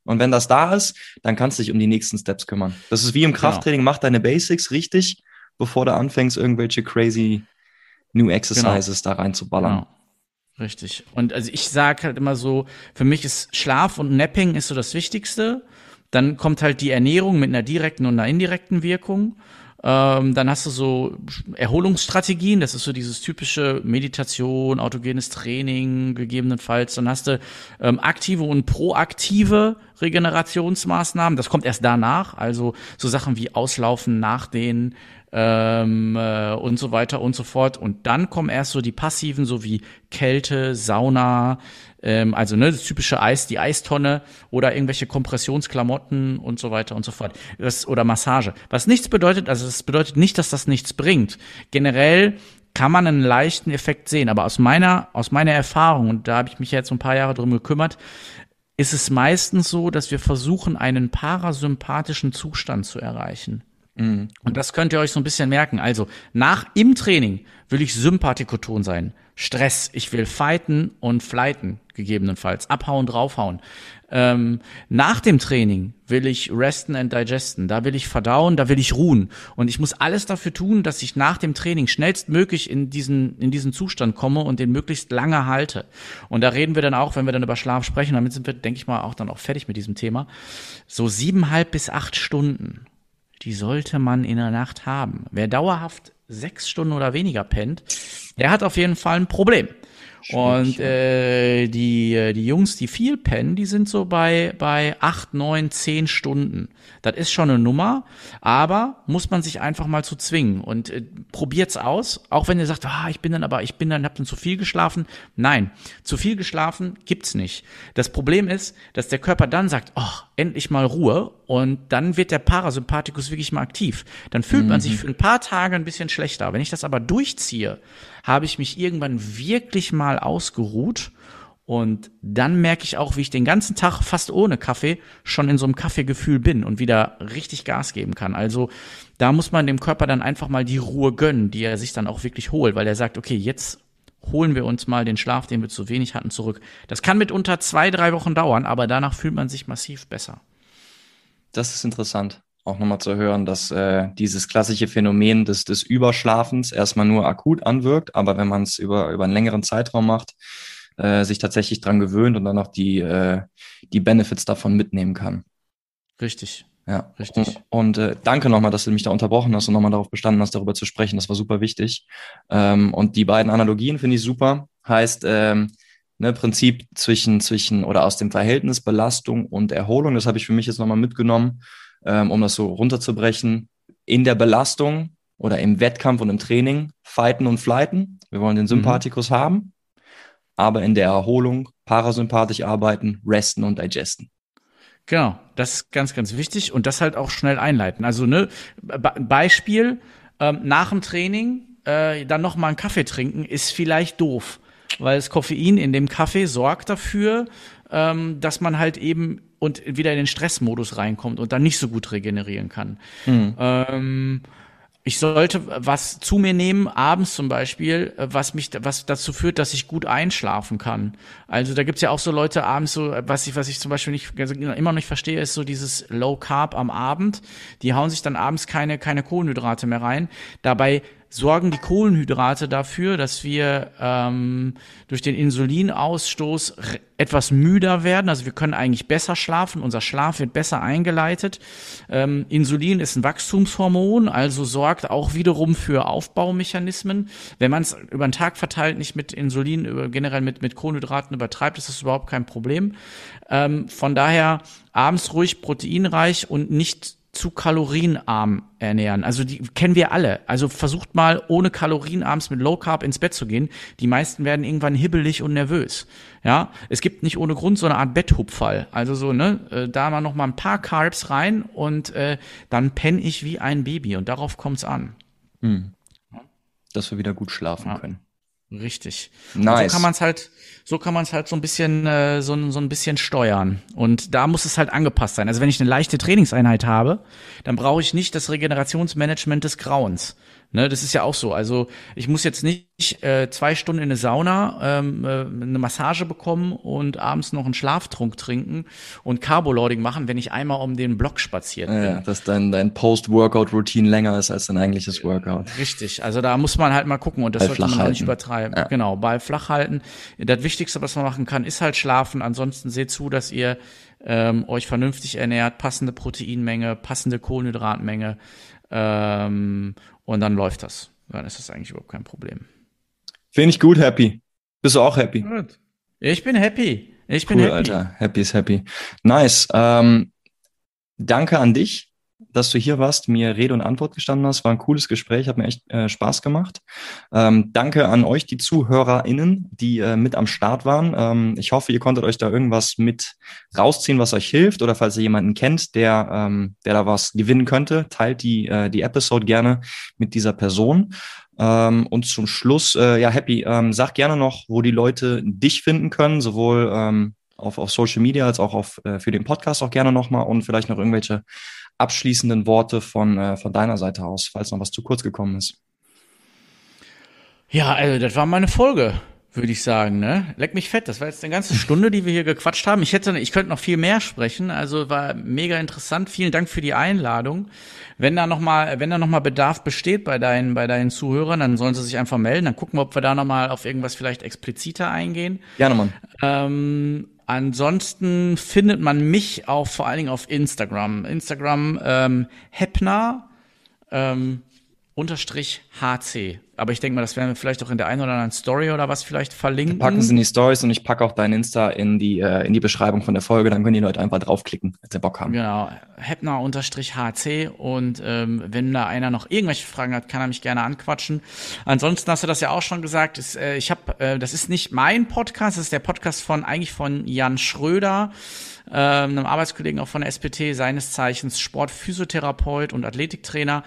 Und wenn das da ist, dann kannst du dich um die nächsten Steps kümmern. Das ist wie im genau. Krafttraining, genau. mach deine Basics richtig, bevor du anfängst, irgendwelche crazy New Exercises genau. da reinzuballern. Genau. Richtig. Und also ich sage halt immer so, für mich ist Schlaf und Napping ist so das Wichtigste. Dann kommt halt die Ernährung mit einer direkten und einer indirekten Wirkung. Ähm, dann hast du so Erholungsstrategien, das ist so dieses typische Meditation, autogenes Training gegebenenfalls. Dann hast du ähm, aktive und proaktive Regenerationsmaßnahmen. Das kommt erst danach, also so Sachen wie Auslaufen, Nachdehnen, ähm, äh, und so weiter und so fort. Und dann kommen erst so die passiven, so wie Kälte, Sauna, ähm, also ne, das typische Eis, die Eistonne oder irgendwelche Kompressionsklamotten und so weiter und so fort. Das, oder Massage. Was nichts bedeutet, also es bedeutet nicht, dass das nichts bringt. Generell kann man einen leichten Effekt sehen. Aber aus meiner, aus meiner Erfahrung, und da habe ich mich jetzt ein paar Jahre drum gekümmert, ist es meistens so, dass wir versuchen, einen parasympathischen Zustand zu erreichen. Mhm. Und das könnt ihr euch so ein bisschen merken. Also nach im Training will ich Sympathikoton sein. Stress. Ich will fighten und flighten, gegebenenfalls. Abhauen, draufhauen. Ähm, nach dem Training will ich resten and digesten. Da will ich verdauen, da will ich ruhen. Und ich muss alles dafür tun, dass ich nach dem Training schnellstmöglich in diesen, in diesen Zustand komme und den möglichst lange halte. Und da reden wir dann auch, wenn wir dann über Schlaf sprechen, damit sind wir, denke ich mal, auch dann auch fertig mit diesem Thema. So siebeneinhalb bis acht Stunden die sollte man in der Nacht haben. Wer dauerhaft sechs Stunden oder weniger pennt, der hat auf jeden Fall ein Problem. Und äh, die, äh, die Jungs, die viel pennen, die sind so bei, bei acht, neun, zehn Stunden. Das ist schon eine Nummer, aber muss man sich einfach mal zu zwingen. Und äh, probiert's aus, auch wenn ihr sagt, ah, ich bin dann aber, ich bin dann, hab dann zu viel geschlafen. Nein, zu viel geschlafen gibt's nicht. Das Problem ist, dass der Körper dann sagt, oh, endlich mal Ruhe und dann wird der Parasympathikus wirklich mal aktiv. Dann fühlt mhm. man sich für ein paar Tage ein bisschen schlechter. Wenn ich das aber durchziehe, habe ich mich irgendwann wirklich mal ausgeruht und dann merke ich auch, wie ich den ganzen Tag fast ohne Kaffee schon in so einem Kaffeegefühl bin und wieder richtig Gas geben kann. Also da muss man dem Körper dann einfach mal die Ruhe gönnen, die er sich dann auch wirklich holt, weil er sagt, okay, jetzt holen wir uns mal den Schlaf, den wir zu wenig hatten, zurück. Das kann mitunter zwei, drei Wochen dauern, aber danach fühlt man sich massiv besser. Das ist interessant, auch nochmal zu hören, dass äh, dieses klassische Phänomen des, des Überschlafens erstmal nur akut anwirkt, aber wenn man es über, über einen längeren Zeitraum macht, äh, sich tatsächlich dran gewöhnt und dann auch die, äh, die Benefits davon mitnehmen kann. Richtig. Ja, richtig. Und, und äh, danke nochmal, dass du mich da unterbrochen hast und nochmal darauf bestanden hast, darüber zu sprechen. Das war super wichtig. Ähm, und die beiden Analogien finde ich super. Heißt, ähm, ne, Prinzip zwischen, zwischen oder aus dem Verhältnis Belastung und Erholung. Das habe ich für mich jetzt nochmal mitgenommen, ähm, um das so runterzubrechen. In der Belastung oder im Wettkampf und im Training fighten und flighten. Wir wollen den mhm. Sympathikus mhm. haben, aber in der Erholung parasympathisch arbeiten, resten und digesten. Genau, das ist ganz, ganz wichtig und das halt auch schnell einleiten. Also ne, Beispiel, ähm, nach dem Training äh, dann noch mal einen Kaffee trinken, ist vielleicht doof, weil das Koffein in dem Kaffee sorgt dafür, ähm, dass man halt eben und wieder in den Stressmodus reinkommt und dann nicht so gut regenerieren kann. Mhm. Ähm, ich sollte was zu mir nehmen, abends zum Beispiel, was mich, was dazu führt, dass ich gut einschlafen kann. Also da gibt's ja auch so Leute abends so, was ich, was ich zum Beispiel nicht, immer nicht verstehe, ist so dieses Low Carb am Abend. Die hauen sich dann abends keine, keine Kohlenhydrate mehr rein. Dabei sorgen die Kohlenhydrate dafür, dass wir ähm, durch den Insulinausstoß etwas müder werden. Also wir können eigentlich besser schlafen, unser Schlaf wird besser eingeleitet. Ähm, Insulin ist ein Wachstumshormon, also sorgt auch wiederum für Aufbaumechanismen. Wenn man es über den Tag verteilt nicht mit Insulin, generell mit, mit Kohlenhydraten übertreibt, ist das überhaupt kein Problem. Ähm, von daher abends ruhig proteinreich und nicht zu kalorienarm ernähren. Also die kennen wir alle. Also versucht mal ohne Kalorien abends mit Low Carb ins Bett zu gehen. Die meisten werden irgendwann hibbelig und nervös. Ja, es gibt nicht ohne Grund so eine Art Betthupfall. Also so ne, äh, da mal noch mal ein paar Carbs rein und äh, dann penne ich wie ein Baby und darauf kommt's an. Hm. Dass wir wieder gut schlafen ja. können. Richtig. Nice. Und so kann man es halt, so kann man es halt so ein bisschen, äh, so, so ein bisschen steuern. Und da muss es halt angepasst sein. Also wenn ich eine leichte Trainingseinheit habe, dann brauche ich nicht das Regenerationsmanagement des Grauens. Ne, das ist ja auch so. Also ich muss jetzt nicht äh, zwei Stunden in eine Sauna ähm, äh, eine Massage bekommen und abends noch einen Schlaftrunk trinken und Carboloading machen, wenn ich einmal um den Block spaziert bin. Ja, dass dein, dein Post-Workout-Routine länger ist als dein eigentliches Workout. Richtig. Also da muss man halt mal gucken und das sollte man auch nicht übertreiben. Ja. Genau, bei flach halten. Das Wichtigste, was man machen kann, ist halt schlafen. Ansonsten seht zu, dass ihr ähm, euch vernünftig ernährt, passende Proteinmenge, passende Kohlenhydratmenge ähm, und dann läuft das. Dann ist das eigentlich überhaupt kein Problem. Finde ich gut, Happy. Bist du auch happy? Gut. Ich bin happy. Ich bin cool, happy. Alter. Happy ist happy. Nice. Ähm, danke an dich dass du hier warst, mir Rede und Antwort gestanden hast. War ein cooles Gespräch, hat mir echt äh, Spaß gemacht. Ähm, danke an euch, die ZuhörerInnen, die äh, mit am Start waren. Ähm, ich hoffe, ihr konntet euch da irgendwas mit rausziehen, was euch hilft. Oder falls ihr jemanden kennt, der, ähm, der da was gewinnen könnte, teilt die, äh, die Episode gerne mit dieser Person. Ähm, und zum Schluss, äh, ja, Happy, ähm, sag gerne noch, wo die Leute dich finden können, sowohl ähm, auf, auf Social Media als auch auf, äh, für den Podcast auch gerne nochmal und vielleicht noch irgendwelche abschließenden Worte von, äh, von deiner Seite aus, falls noch was zu kurz gekommen ist. Ja, also das war meine Folge, würde ich sagen, ne? Leck mich fett. Das war jetzt eine ganze Stunde, die wir hier gequatscht haben. Ich hätte, ich könnte noch viel mehr sprechen. Also war mega interessant. Vielen Dank für die Einladung. Wenn da noch mal, wenn da noch mal Bedarf besteht bei deinen, bei deinen Zuhörern, dann sollen sie sich einfach melden. Dann gucken wir, ob wir da noch mal auf irgendwas vielleicht expliziter eingehen. Gerne, Mann. Ähm, Ansonsten findet man mich auch vor allen Dingen auf Instagram. Instagram ähm, Heppner ähm, unterstrich HC. Aber ich denke mal, das werden wir vielleicht auch in der einen oder anderen Story oder was vielleicht verlinken. Wir packen sie in die Stories und ich packe auch dein Insta in die, äh, in die Beschreibung von der Folge. Dann können die Leute einfach draufklicken, wenn sie Bock haben. Genau. Heppner unterstrich HC. Und ähm, wenn da einer noch irgendwelche Fragen hat, kann er mich gerne anquatschen. Ansonsten hast du das ja auch schon gesagt. Ist, äh, ich habe, äh, das ist nicht mein Podcast, das ist der Podcast von eigentlich von Jan Schröder. äh, einem Arbeitskollegen auch von der SPT, seines Zeichens Sportphysiotherapeut und Athletiktrainer.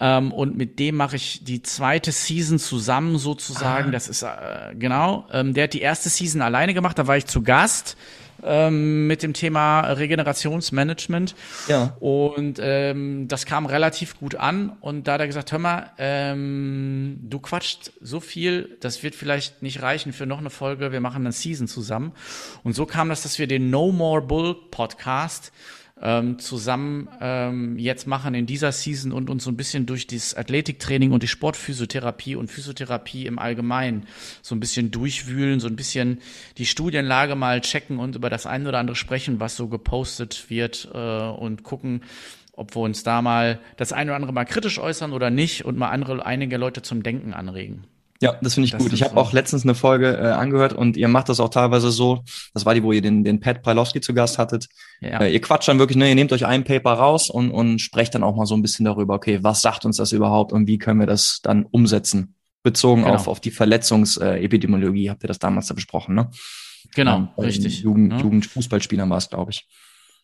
Ähm, und mit dem mache ich die zweite Season zusammen sozusagen. Ah. Das ist äh, genau. Ähm, der hat die erste Season alleine gemacht, da war ich zu Gast ähm, mit dem Thema Regenerationsmanagement. Ja. Und ähm, das kam relativ gut an. Und da hat er gesagt, hör mal, ähm, du quatscht so viel, das wird vielleicht nicht reichen für noch eine Folge. Wir machen eine Season zusammen. Und so kam das, dass wir den No More Bull Podcast ähm, zusammen ähm, jetzt machen in dieser Season und uns so ein bisschen durch das Athletiktraining und die Sportphysiotherapie und Physiotherapie im Allgemeinen so ein bisschen durchwühlen, so ein bisschen die Studienlage mal checken und über das eine oder andere sprechen, was so gepostet wird äh, und gucken, ob wir uns da mal das eine oder andere mal kritisch äußern oder nicht und mal andere, einige Leute zum Denken anregen. Ja, das finde ich das gut. Ich habe auch letztens eine Folge äh, angehört und ihr macht das auch teilweise so. Das war die, wo ihr den, den Pat Pralowski zu Gast hattet. Ja. Äh, ihr quatscht dann wirklich, ne, ihr nehmt euch ein Paper raus und, und sprecht dann auch mal so ein bisschen darüber, okay, was sagt uns das überhaupt und wie können wir das dann umsetzen? Bezogen genau. auf, auf die Verletzungsepidemiologie habt ihr das damals da besprochen, ne? Genau, ähm, richtig. Jugend, ja. Jugendfußballspielern war es, glaube ich.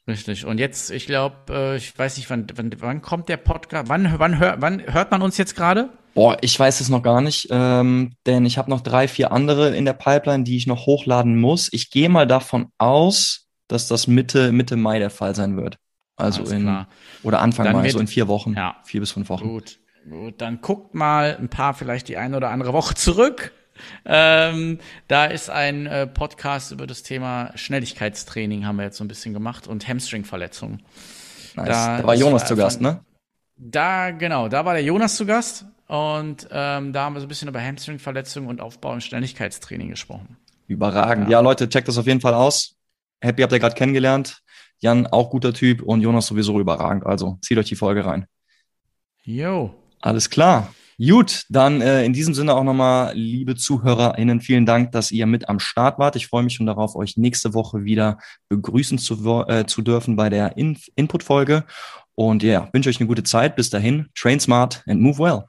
Richtig. Und jetzt, ich glaube, äh, ich weiß nicht, wann, wann, wann kommt der Podcast? Wann, wann, hör, wann hört man uns jetzt gerade? Boah, ich weiß es noch gar nicht, ähm, denn ich habe noch drei, vier andere in der Pipeline, die ich noch hochladen muss. Ich gehe mal davon aus, dass das Mitte, Mitte Mai der Fall sein wird. Also Alles in klar. oder Anfang Dann Mai, so in vier Wochen. Ja. Vier bis fünf Wochen. Gut. Gut, dann guckt mal ein paar vielleicht die eine oder andere Woche zurück. Ähm, da ist ein äh, Podcast über das Thema Schnelligkeitstraining, haben wir jetzt so ein bisschen gemacht und Hamstring-Verletzungen. Nice. Da, da war Jonas zu Gast, ne? Da, genau, da war der Jonas zu Gast und ähm, da haben wir so ein bisschen über Hamstring-Verletzungen und Aufbau- und Schnelligkeitstraining gesprochen. Überragend. Ja. ja, Leute, checkt das auf jeden Fall aus. Happy habt ihr gerade kennengelernt. Jan, auch guter Typ und Jonas sowieso überragend. Also zieht euch die Folge rein. Jo. Alles klar. Gut, dann äh, in diesem Sinne auch nochmal, liebe ZuhörerInnen, vielen Dank, dass ihr mit am Start wart. Ich freue mich schon darauf, euch nächste Woche wieder begrüßen zu, äh, zu dürfen bei der In Input-Folge. Und ja, wünsche euch eine gute Zeit. Bis dahin, train smart and move well.